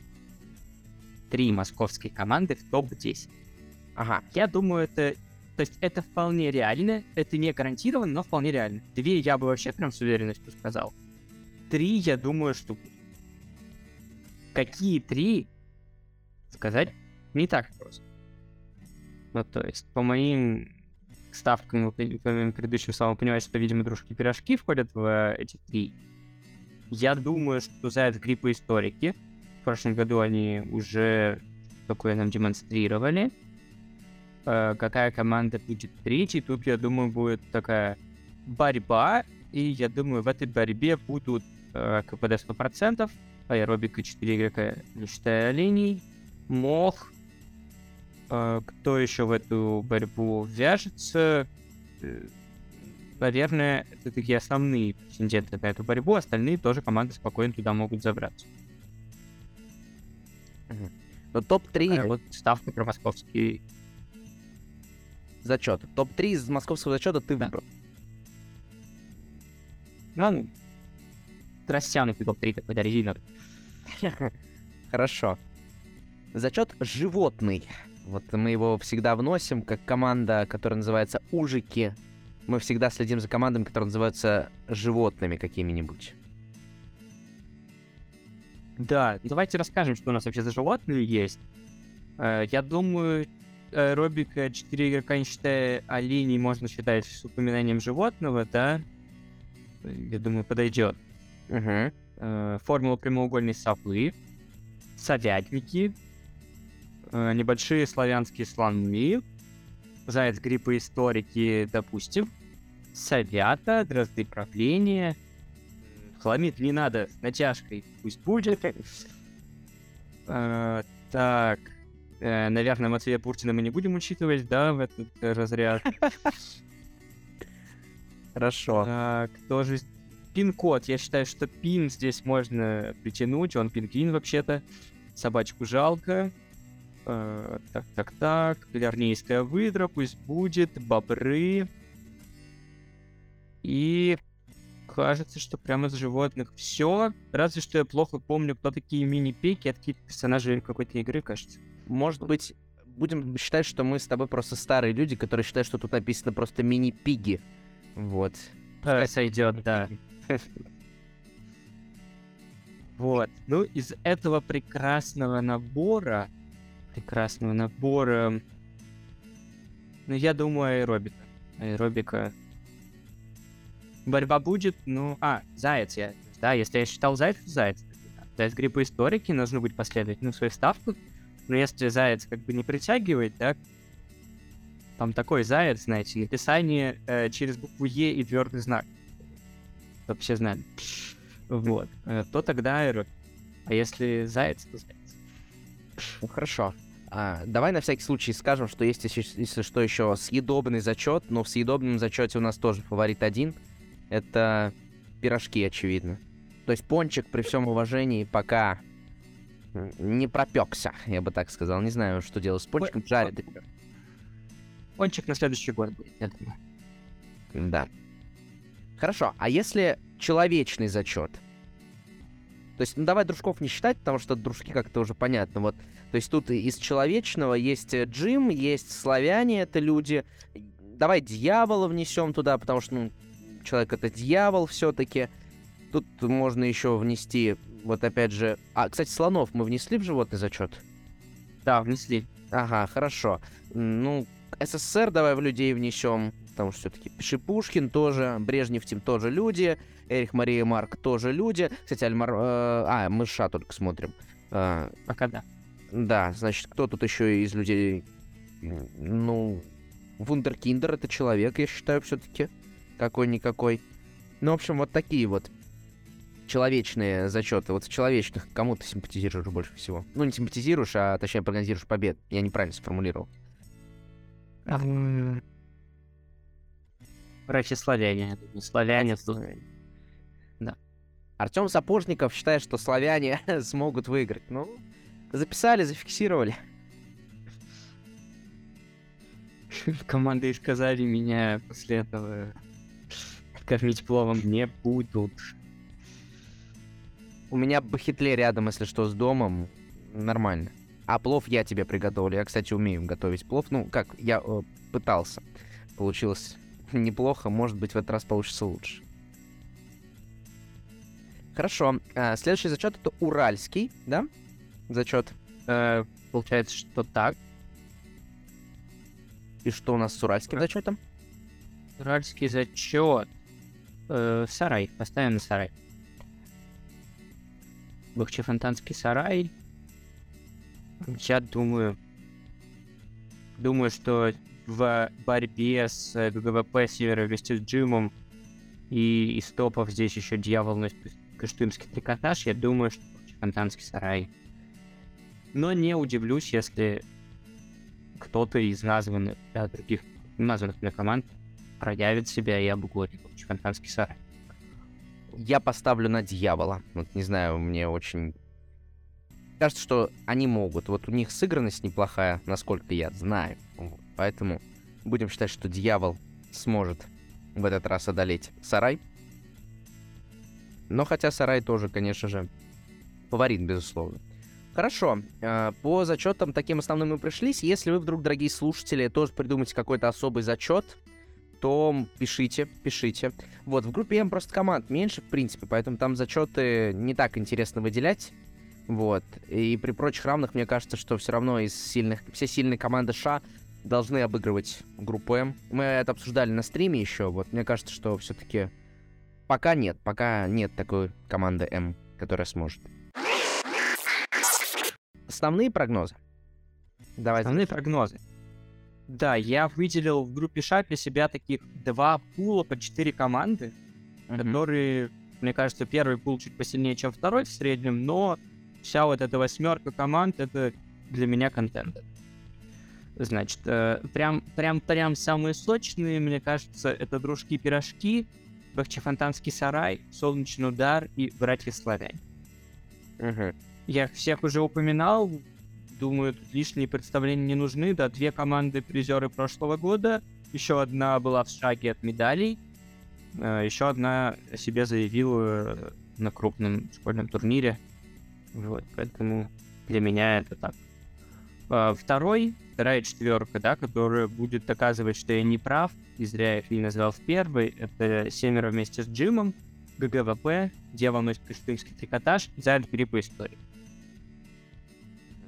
Три московские команды в топ-10. Ага. Я думаю, это... То есть это вполне реально, это не гарантированно, но вполне реально. Две я бы вообще прям с уверенностью сказал. Три, я думаю, что Какие три? Сказать не так просто. Ну, то есть, по моим ставкам, по моим предыдущим словам, понимаете, что, видимо, дружки-пирожки входят в э, эти три. Я думаю, что Заяц, Грипп и Историки. В прошлом году они уже такое нам демонстрировали. Э, какая команда будет третьей? Тут, я думаю, будет такая борьба. И я думаю, в этой борьбе будут э, КПД 100%, аэробика 4 игрока, не считая оленей, мох. Э, кто еще в эту борьбу вяжется? Э, наверное, это такие основные претенденты на эту борьбу, остальные тоже команды спокойно туда могут забраться. Но топ-3... А, вот ставка про московский зачет. Топ-3 из московского зачета ты да. выбрал. Ну, растянутый топ-3 какой-то резиновый. Хорошо. Зачет животный. Вот мы его всегда вносим как команда, которая называется Ужики. Мы всегда следим за командами, которые называются животными какими-нибудь. Да, давайте расскажем, что у нас вообще за животные есть. Э, я думаю, Робика 4 игрока, не считая оленей, можно считать с упоминанием животного, да? Я думаю, подойдет. Угу. Формула прямоугольной совы, совятники, э, небольшие славянские слоны, заяц гриппы историки, допустим, совята, дрозды правления, хламид не надо, с натяжкой пусть будет. Э, так, э, наверное, Матвея Пуртина мы не будем учитывать, да, в этот разряд. Хорошо. Так, тоже пин-код. Я считаю, что пин здесь можно притянуть. Он пингвин вообще-то. Собачку жалко. Э, так, так, так. Галернейская выдра пусть будет. Бобры. И кажется, что прямо из животных все. Разве что я плохо помню, кто такие мини-пеки. Это какие-то персонажи какой-то игры, кажется. Может быть, будем считать, что мы с тобой просто старые люди, которые считают, что тут написано просто мини-пиги. Вот. Пускай сойдет, да. Вот. Ну, из этого прекрасного набора, прекрасного набора, ну, я думаю, аэробика. Аэробика. Борьба будет, ну... А, заяц я... Да, если я считал заяц, то заяц. Заяц грибы историки, нужно быть последовательным в свою ставку. Но если заяц как бы не притягивает, да, там такой заяц, знаете, написание э, через букву Е и твердый знак все знали. Вот. Э, то тогда аэро. А если заяц, то заяц. Ну, хорошо. А, давай на всякий случай скажем, что есть, если, если что, еще съедобный зачет, но в съедобном зачете у нас тоже фаворит один. Это пирожки, очевидно. То есть пончик, при всем уважении, пока не пропекся, я бы так сказал. Не знаю, что делать с пончиком. Жарит. Пончик на следующий год будет, я думаю. Да. Хорошо, а если человечный зачет? То есть, ну давай дружков не считать, потому что дружки как-то уже понятно. Вот, то есть тут из человечного есть э, Джим, есть славяне, это люди. Давай дьявола внесем туда, потому что ну, человек это дьявол все-таки. Тут можно еще внести, вот опять же. А, кстати, слонов мы внесли в животный зачет? Да, внесли. Ага, хорошо. Ну, СССР давай в людей внесем потому что все-таки Шипушкин тоже, Брежнев Тим тоже люди, Эрих Мария Марк тоже люди. Кстати, Альмар... Э, а, мы США только смотрим. А, Пока да. да, значит, кто тут еще из людей? Ну, Вундеркиндер это человек, я считаю, все-таки. Какой-никакой. Ну, в общем, вот такие вот человечные зачеты. Вот в человечных кому ты симпатизируешь больше всего? Ну, не симпатизируешь, а точнее прогнозируешь побед. Я неправильно сформулировал. Врачи славяне, славяне тут. Артем Сапожников считает, что славяне смогут выиграть. Ну, записали, зафиксировали. Команды из Казани меня после этого кормить пловом не будут. У меня бахетле рядом, если что, с домом. Нормально. А плов я тебе приготовлю. Я, кстати, умею готовить плов. Ну, как, я э, пытался. Получилось неплохо. Может быть, в этот раз получится лучше. Хорошо. А, следующий зачет это уральский, да? Зачет. Э, получается, что так. И что у нас с уральским Ура. зачетом? Уральский зачет. Э, сарай. Поставим на сарай. Бахчефонтанский сарай. Я думаю... Думаю, что в борьбе с э, ГГВП Севера вместе с Джимом и из топов здесь еще дьявол носит кыштымский трикотаж, я думаю, что Бахчефонтанский сарай. Но не удивлюсь, если кто-то из названных, да, других названных мне команд проявит себя и обгонит Бахчефонтанский сарай. Я поставлю на дьявола. Вот не знаю, мне очень... Кажется, что они могут. Вот у них сыгранность неплохая, насколько я знаю. Поэтому будем считать, что дьявол сможет в этот раз одолеть Сарай. Но хотя Сарай тоже, конечно же, фаворит, безусловно. Хорошо, э, по зачетам таким основным мы пришлись. Если вы вдруг, дорогие слушатели, тоже придумаете какой-то особый зачет, то пишите, пишите. Вот, в группе М просто команд меньше, в принципе, поэтому там зачеты не так интересно выделять. Вот. И при прочих равных, мне кажется, что все равно из сильных, все сильные команды ША должны обыгрывать группу М. Мы это обсуждали на стриме еще. Вот мне кажется, что все-таки пока нет, пока нет такой команды М, которая сможет. Основные прогнозы. Давайте. Основные прогнозы. Да, я выделил в группе ША для себя таких два пула по четыре команды, Мгм. которые, мне кажется, первый пул чуть посильнее, чем второй в среднем, но вся вот эта восьмерка команд это для меня контент. Значит, э, прям, прям, прям самые сочные, мне кажется, это дружки-пирожки, Бахчефонтанский сарай, Солнечный удар и братья славяне. Мгм. Я всех уже упоминал. Думаю, тут лишние представления не нужны. Да, две команды призеры прошлого года. Еще одна была в шаге от медалей. Э, Еще одна о себе заявила э, на крупном школьном турнире. Вот, поэтому для меня это так. А, Второй, вторая четверка, да, которая будет доказывать, что я не прав, и зря я их не назвал в первой, это семеро вместе с Джимом, GGWP, Дева носит кыштымский трикотаж, Зайд по истории.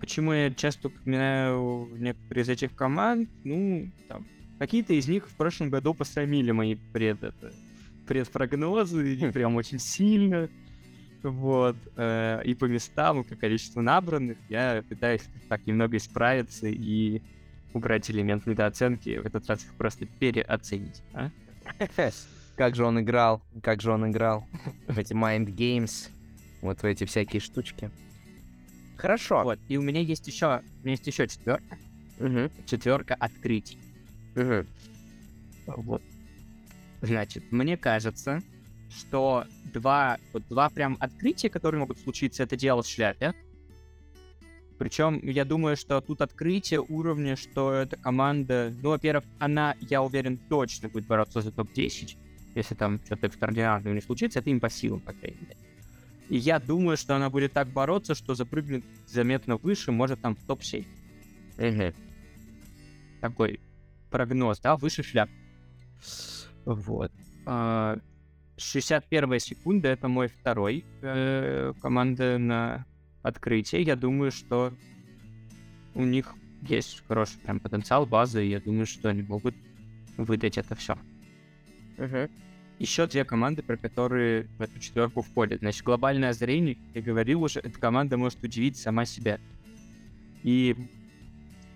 Почему я часто упоминаю некоторые из этих команд? Ну, там, какие-то из них в прошлом году посрамили мои пред, это, предпрогнозы, и прям очень сильно. Вот. э, и по местам, и по количеству набранных я пытаюсь так немного исправиться и убрать элемент недооценки, в этот раз их просто переоценить. а? Как же он играл, как же он играл в эти mind games, вот в эти всякие штучки. Хорошо. Вот. И у меня есть еще, у меня есть еще четверка. Мгм. Четверка открытий. Мгм. Вот. Значит, мне кажется, что два, вот два прям открытия, которые могут случиться, это дело в шляпе. Причем, я думаю, что тут открытие уровня, что эта команда, ну, во-первых, она, я уверен, точно будет бороться за топ-10. Если там что-то экстраординарное не случится, это им по силам, по крайней мере. И я думаю, что она будет так бороться, что запрыгнет заметно выше, может там в топ-7. Мгм. такой прогноз, да, выше шляп. Вот. А, 61 секунда это мой второй э, команда на открытие. Я думаю, что у них есть хороший прям потенциал, база, и я думаю, что они могут выдать это все. Мгм. Еще две команды, про которые в эту четверку входят. Значит, глобальное зрение, как я говорил уже, эта команда может удивить сама себя. И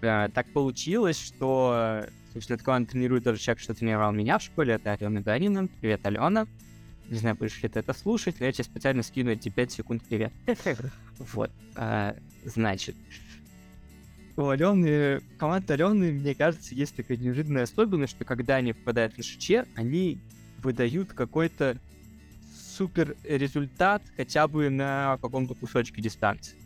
э, так получилось, что, собственно, эта команда тренирует тот же человек, что тренировал меня в школе, это Алена Гарина. Привет, Алена. Не знаю, будешь ли ты это слушать, но я тебе специально скину эти 5 секунд привет. Вот. А, значит, у Алены, команда Алены, мне кажется, есть такая неожиданная особенность, что когда они попадают на ШЧ, они выдают какой-то супер результат хотя бы на каком-то кусочке дистанции.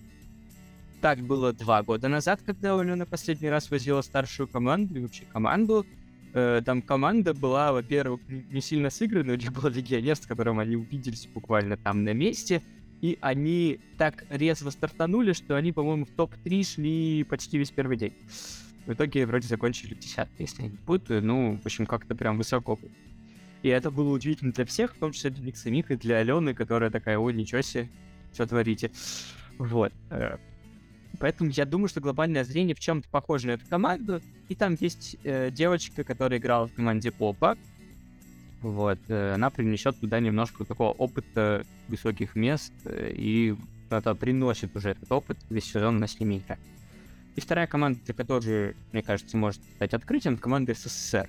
Так было два года назад, когда Алена последний раз возила старшую команду, и вообще команду. Э, там команда была, во-первых, не сильно сыграна, у них был легионер, с которым они увиделись буквально там на месте, и они так резво стартанули, что они, по-моему, в топ-3 шли почти весь первый день. В итоге вроде закончили в 10 если я не путаю. Ну, в общем, как-то прям высоко. И это было удивительно для всех, в том числе для них самих и для Алены, которая такая, ой, ничего себе, что творите. Вот. Э, поэтому я думаю, что глобальное зрение в чем-то похоже на эту команду. И там есть э, девочка, которая играла в команде Попа. Вот. Э, она принесет туда немножко такого опыта высоких мест. Э, и это приносит уже этот опыт. Весь сезон на с. И вторая команда, для которой, мне кажется, может стать открытием, это команда СССР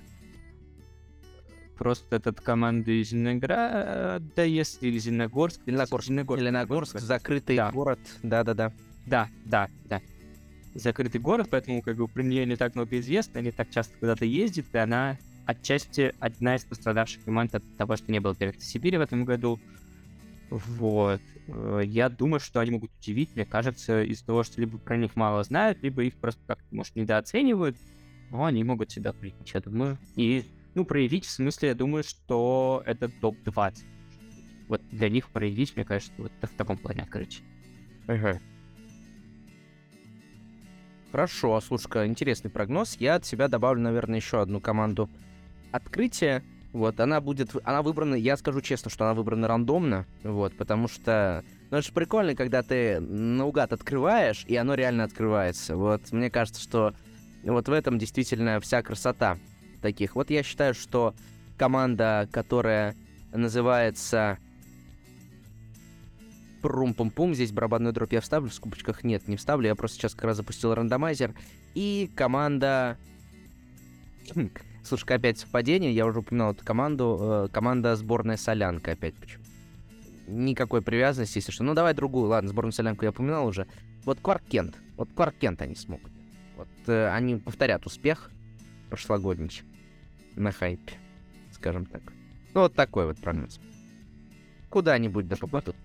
просто этот команды Зеленограда, если или Зеленогорск. Зеленогорск, Зеленогорск, Зеленогорск закрытый да. город, да-да-да. Да, да, да. Закрытый город, поэтому как бы про нее не так много известно, не так часто куда-то ездит, и она отчасти одна из пострадавших команд от того, что не было перед Сибири в этом году. Вот. Э, я думаю, что они могут удивить, мне кажется, из-за того, что либо про них мало знают, либо их просто как-то, может, недооценивают, но они могут себя проявить, я думаю. И ну, проявить, в смысле, я думаю, что это топ-20. Вот для них проявить, мне кажется, вот в таком плане открытие. Ага. Хорошо, слушай интересный прогноз. Я от себя добавлю, наверное, еще одну команду открытия. Вот, она будет, она выбрана, я скажу честно, что она выбрана рандомно, вот, потому что, ну, это же прикольно, когда ты наугад открываешь, и оно реально открывается. Вот, мне кажется, что вот в этом действительно вся красота таких. Вот я считаю, что команда, которая называется Прум-пум-пум, здесь барабанную дробь я вставлю, в скобочках нет, не вставлю, я просто сейчас как раз запустил рандомайзер. И команда... Хм, слушай, опять совпадение, я уже упоминал эту команду, э, команда сборная Солянка опять почему. Никакой привязанности, если что. Ну, давай другую, ладно, сборную Солянку я упоминал уже. Вот Кларк Кент, вот Кларк Кент они смогут. Вот э, они повторят успех прошлогодний на хайпе, скажем так. Ну, вот такой вот прогноз. Куда-нибудь да попадут.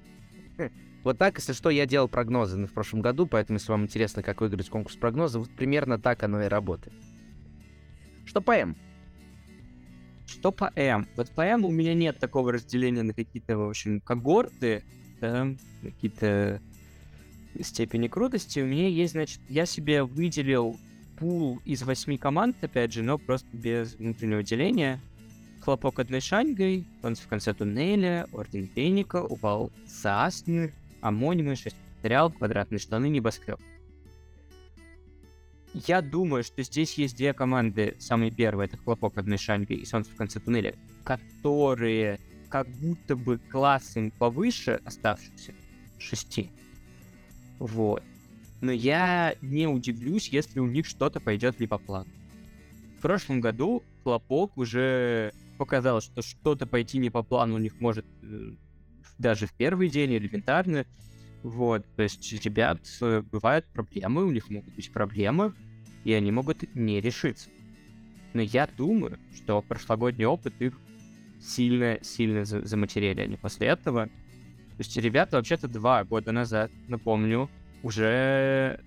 Вот так, если что, я делал прогнозы в прошлом году, поэтому, если вам интересно, как выиграть конкурс прогнозов, вот примерно так оно и работает. Что по М? Что по М? Вот по М у меня нет такого разделения на какие-то, в общем, когорты, да, какие-то степени крутости. У меня есть, значит, я себе выделил пул из восьми команд, опять же, но просто без внутреннего деления. Хлопок одной шаньгой, танцы в конце туннеля, Орден Феника, упал Саасни, Амонимы, шесть материал, квадратные штаны, небоскреб. Я думаю, что здесь есть две команды. Самые первые это Хлопок одной шаньгой и Солнце в конце туннеля, которые как будто бы классом повыше оставшихся шести. Вот но я не удивлюсь, если у них что-то пойдет не по плану. В прошлом году Хлопок уже показал, что что-то пойти не по плану у них может э, даже в первый день элементарно. Вот, то есть ребят э, бывают проблемы, у них могут быть проблемы, и они могут не решиться. Но я думаю, что прошлогодний опыт их сильно-сильно заматерили они после этого. То есть ребята вообще-то два года назад, напомню, уже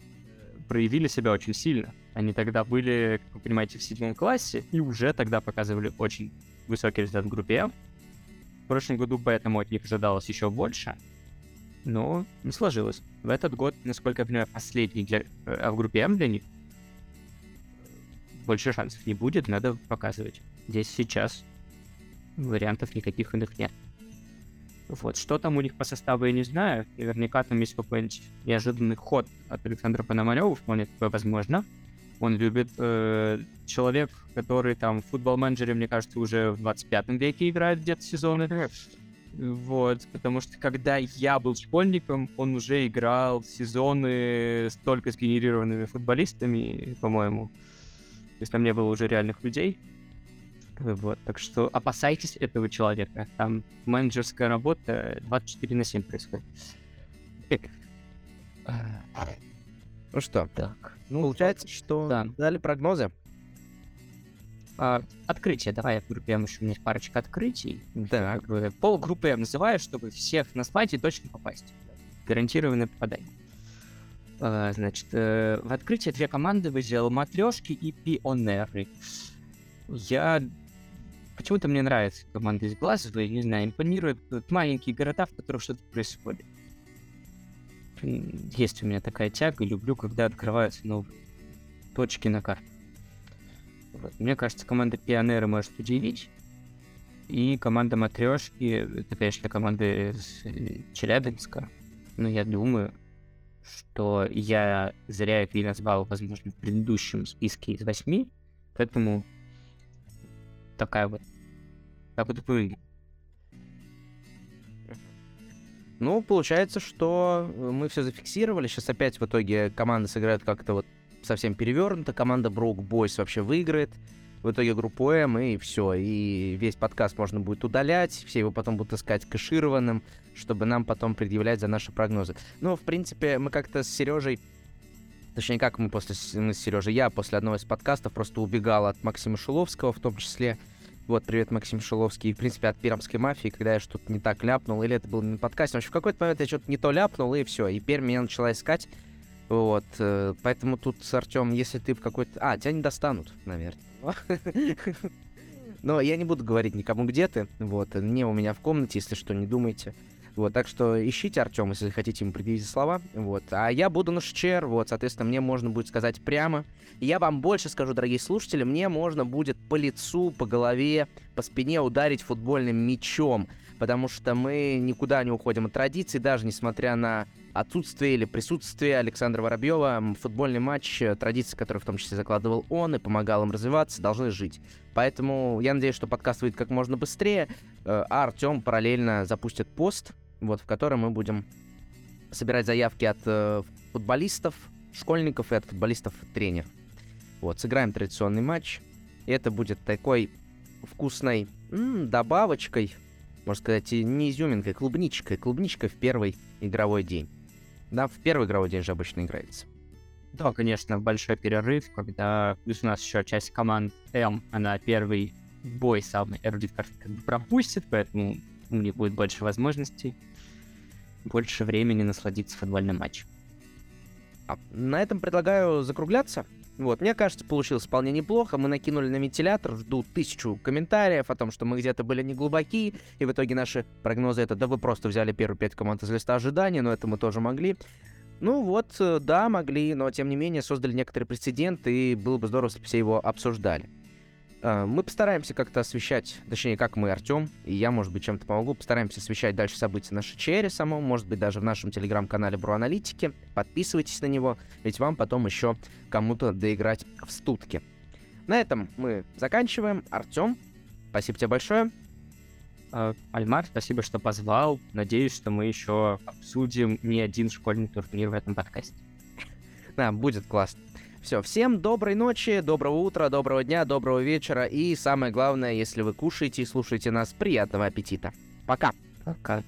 проявили себя очень сильно. Они тогда были, как вы понимаете, в седьмом классе и уже тогда показывали очень высокий результат в группе. В прошлом году поэтому от них ожидалось еще больше, но не сложилось. В этот год, насколько я понимаю, последний для, а в группе М для них больше шансов не будет, надо показывать. Здесь сейчас вариантов никаких иных нет. Вот, что там у них по составу, я не знаю. Наверняка там есть какой-нибудь неожиданный ход от Александра Пономарева, вполне такое возможно. он любит. Э, человек, который там в футбол-менеджере, мне кажется, уже в 25 веке играет где-то сезоны. Вот, потому что когда я был школьником, он уже играл сезоны с только сгенерированными футболистами, по-моему. То есть там не было уже реальных людей. Вот, так что опасайтесь этого человека. Там менеджерская работа 24 на 7 происходит. Ну что, Так. ну, получается, что да. дали прогнозы. А, открытие. Давай я группируем еще у меня есть парочка открытий. Да. Как бы Полгруппы я называю, чтобы всех на слайде точно попасть. Гарантированное попадание. А, Значит, э, в открытии две команды выделил Матрешки и Пионеры. Я... Почему-то мне нравится команда из Глазовой, не знаю, импонирует вот маленькие города, в которых что-то происходит. Есть у меня такая тяга, люблю, когда открываются новые точки на карте. Вот. Мне кажется, команда Пионеры может удивить. И команда Матрешки, это, конечно, команда из э, Челябинска. Но я думаю, что я зря их не назвал, возможно, в предыдущем списке из восьми. Поэтому такая вот. Так вот выглядит. Ну, получается, что э, мы все зафиксировали. Сейчас опять в итоге команды сыграют как-то вот совсем перевернуто. Команда Брук Бойс вообще выиграет. В итоге группу М, и все. И весь подкаст можно будет удалять. Все его потом будут искать кэшированным, чтобы нам потом предъявлять за наши прогнозы. Ну, в принципе, мы как-то с Сережей Точнее, как мы после с- мы с Сережей, я после одного из подкастов просто убегал от Максима Шиловского, в том числе. Вот, привет, Максим Шиловский. И, в принципе, от Пермской мафии, когда я что-то не так ляпнул, или это было не на подкасте. В общем, в какой-то момент я что-то не то ляпнул, и все. И Пермь меня начала искать. Вот, э, поэтому тут, Артем, если ты в какой-то... А, тебя не достанут, наверное. Но я не буду говорить никому, где ты. Вот, не у меня в комнате, если что, не думайте. Вот, так что ищите Артема, если хотите ему предъявить слова. Вот, а я буду на ШЧР, вот, соответственно, мне можно будет сказать прямо. И Я вам больше скажу, дорогие слушатели, мне можно будет по лицу, по голове, по спине ударить футбольным мячом, потому что мы никуда не уходим от традиций, даже несмотря на отсутствие или присутствие Александра Воробьева, футбольный матч, э, традиции, которые в том числе закладывал он и помогал им развиваться, должны жить. Поэтому я надеюсь, что подкаст выйдет как можно быстрее, э, а Артем параллельно запустит пост, вот, в котором мы будем собирать заявки от э, футболистов, школьников и от футболистов-тренеров. Вот, сыграем традиционный матч. И это будет такой вкусной м, добавочкой, можно сказать, не изюминкой, клубничкой. Клубничкой в первый игровой день. Да, в первый игровой день же обычно играется. Да, конечно, большой перерыв, когда плюс у нас еще часть команд М, она первый бой самый эрудит как бы пропустит, поэтому у них будет больше возможностей, больше времени насладиться футбольным матчем. А на этом предлагаю закругляться. Вот, мне кажется, получилось вполне неплохо. Мы накинули на вентилятор, жду тысячу комментариев о том, что мы где-то были не глубоки, и в итоге наши прогнозы это, да вы просто взяли первые пять команд из листа ожидания, но это мы тоже могли. Ну вот, э, да, могли, но тем не менее создали некоторый прецедент, и было бы здорово, если бы все его обсуждали. Э, Мы постараемся как-то освещать, точнее, как мы, Артем, и я, может быть, чем-то помогу, постараемся освещать дальше события на Шичере самом, может быть, даже в нашем телеграм-канале Бруаналитики. Подписывайтесь на него, ведь вам потом еще кому-то доиграть в стутки. На этом мы заканчиваем. Артем, спасибо тебе большое. А, Альмар, спасибо, что позвал. Надеюсь, что мы еще обсудим не один школьный турнир в этом подкасте. Да, будет классно. Все, всем доброй ночи, доброго утра, доброго дня, доброго вечера. И самое главное, если вы кушаете и слушаете нас, приятного аппетита. Пока. Пока.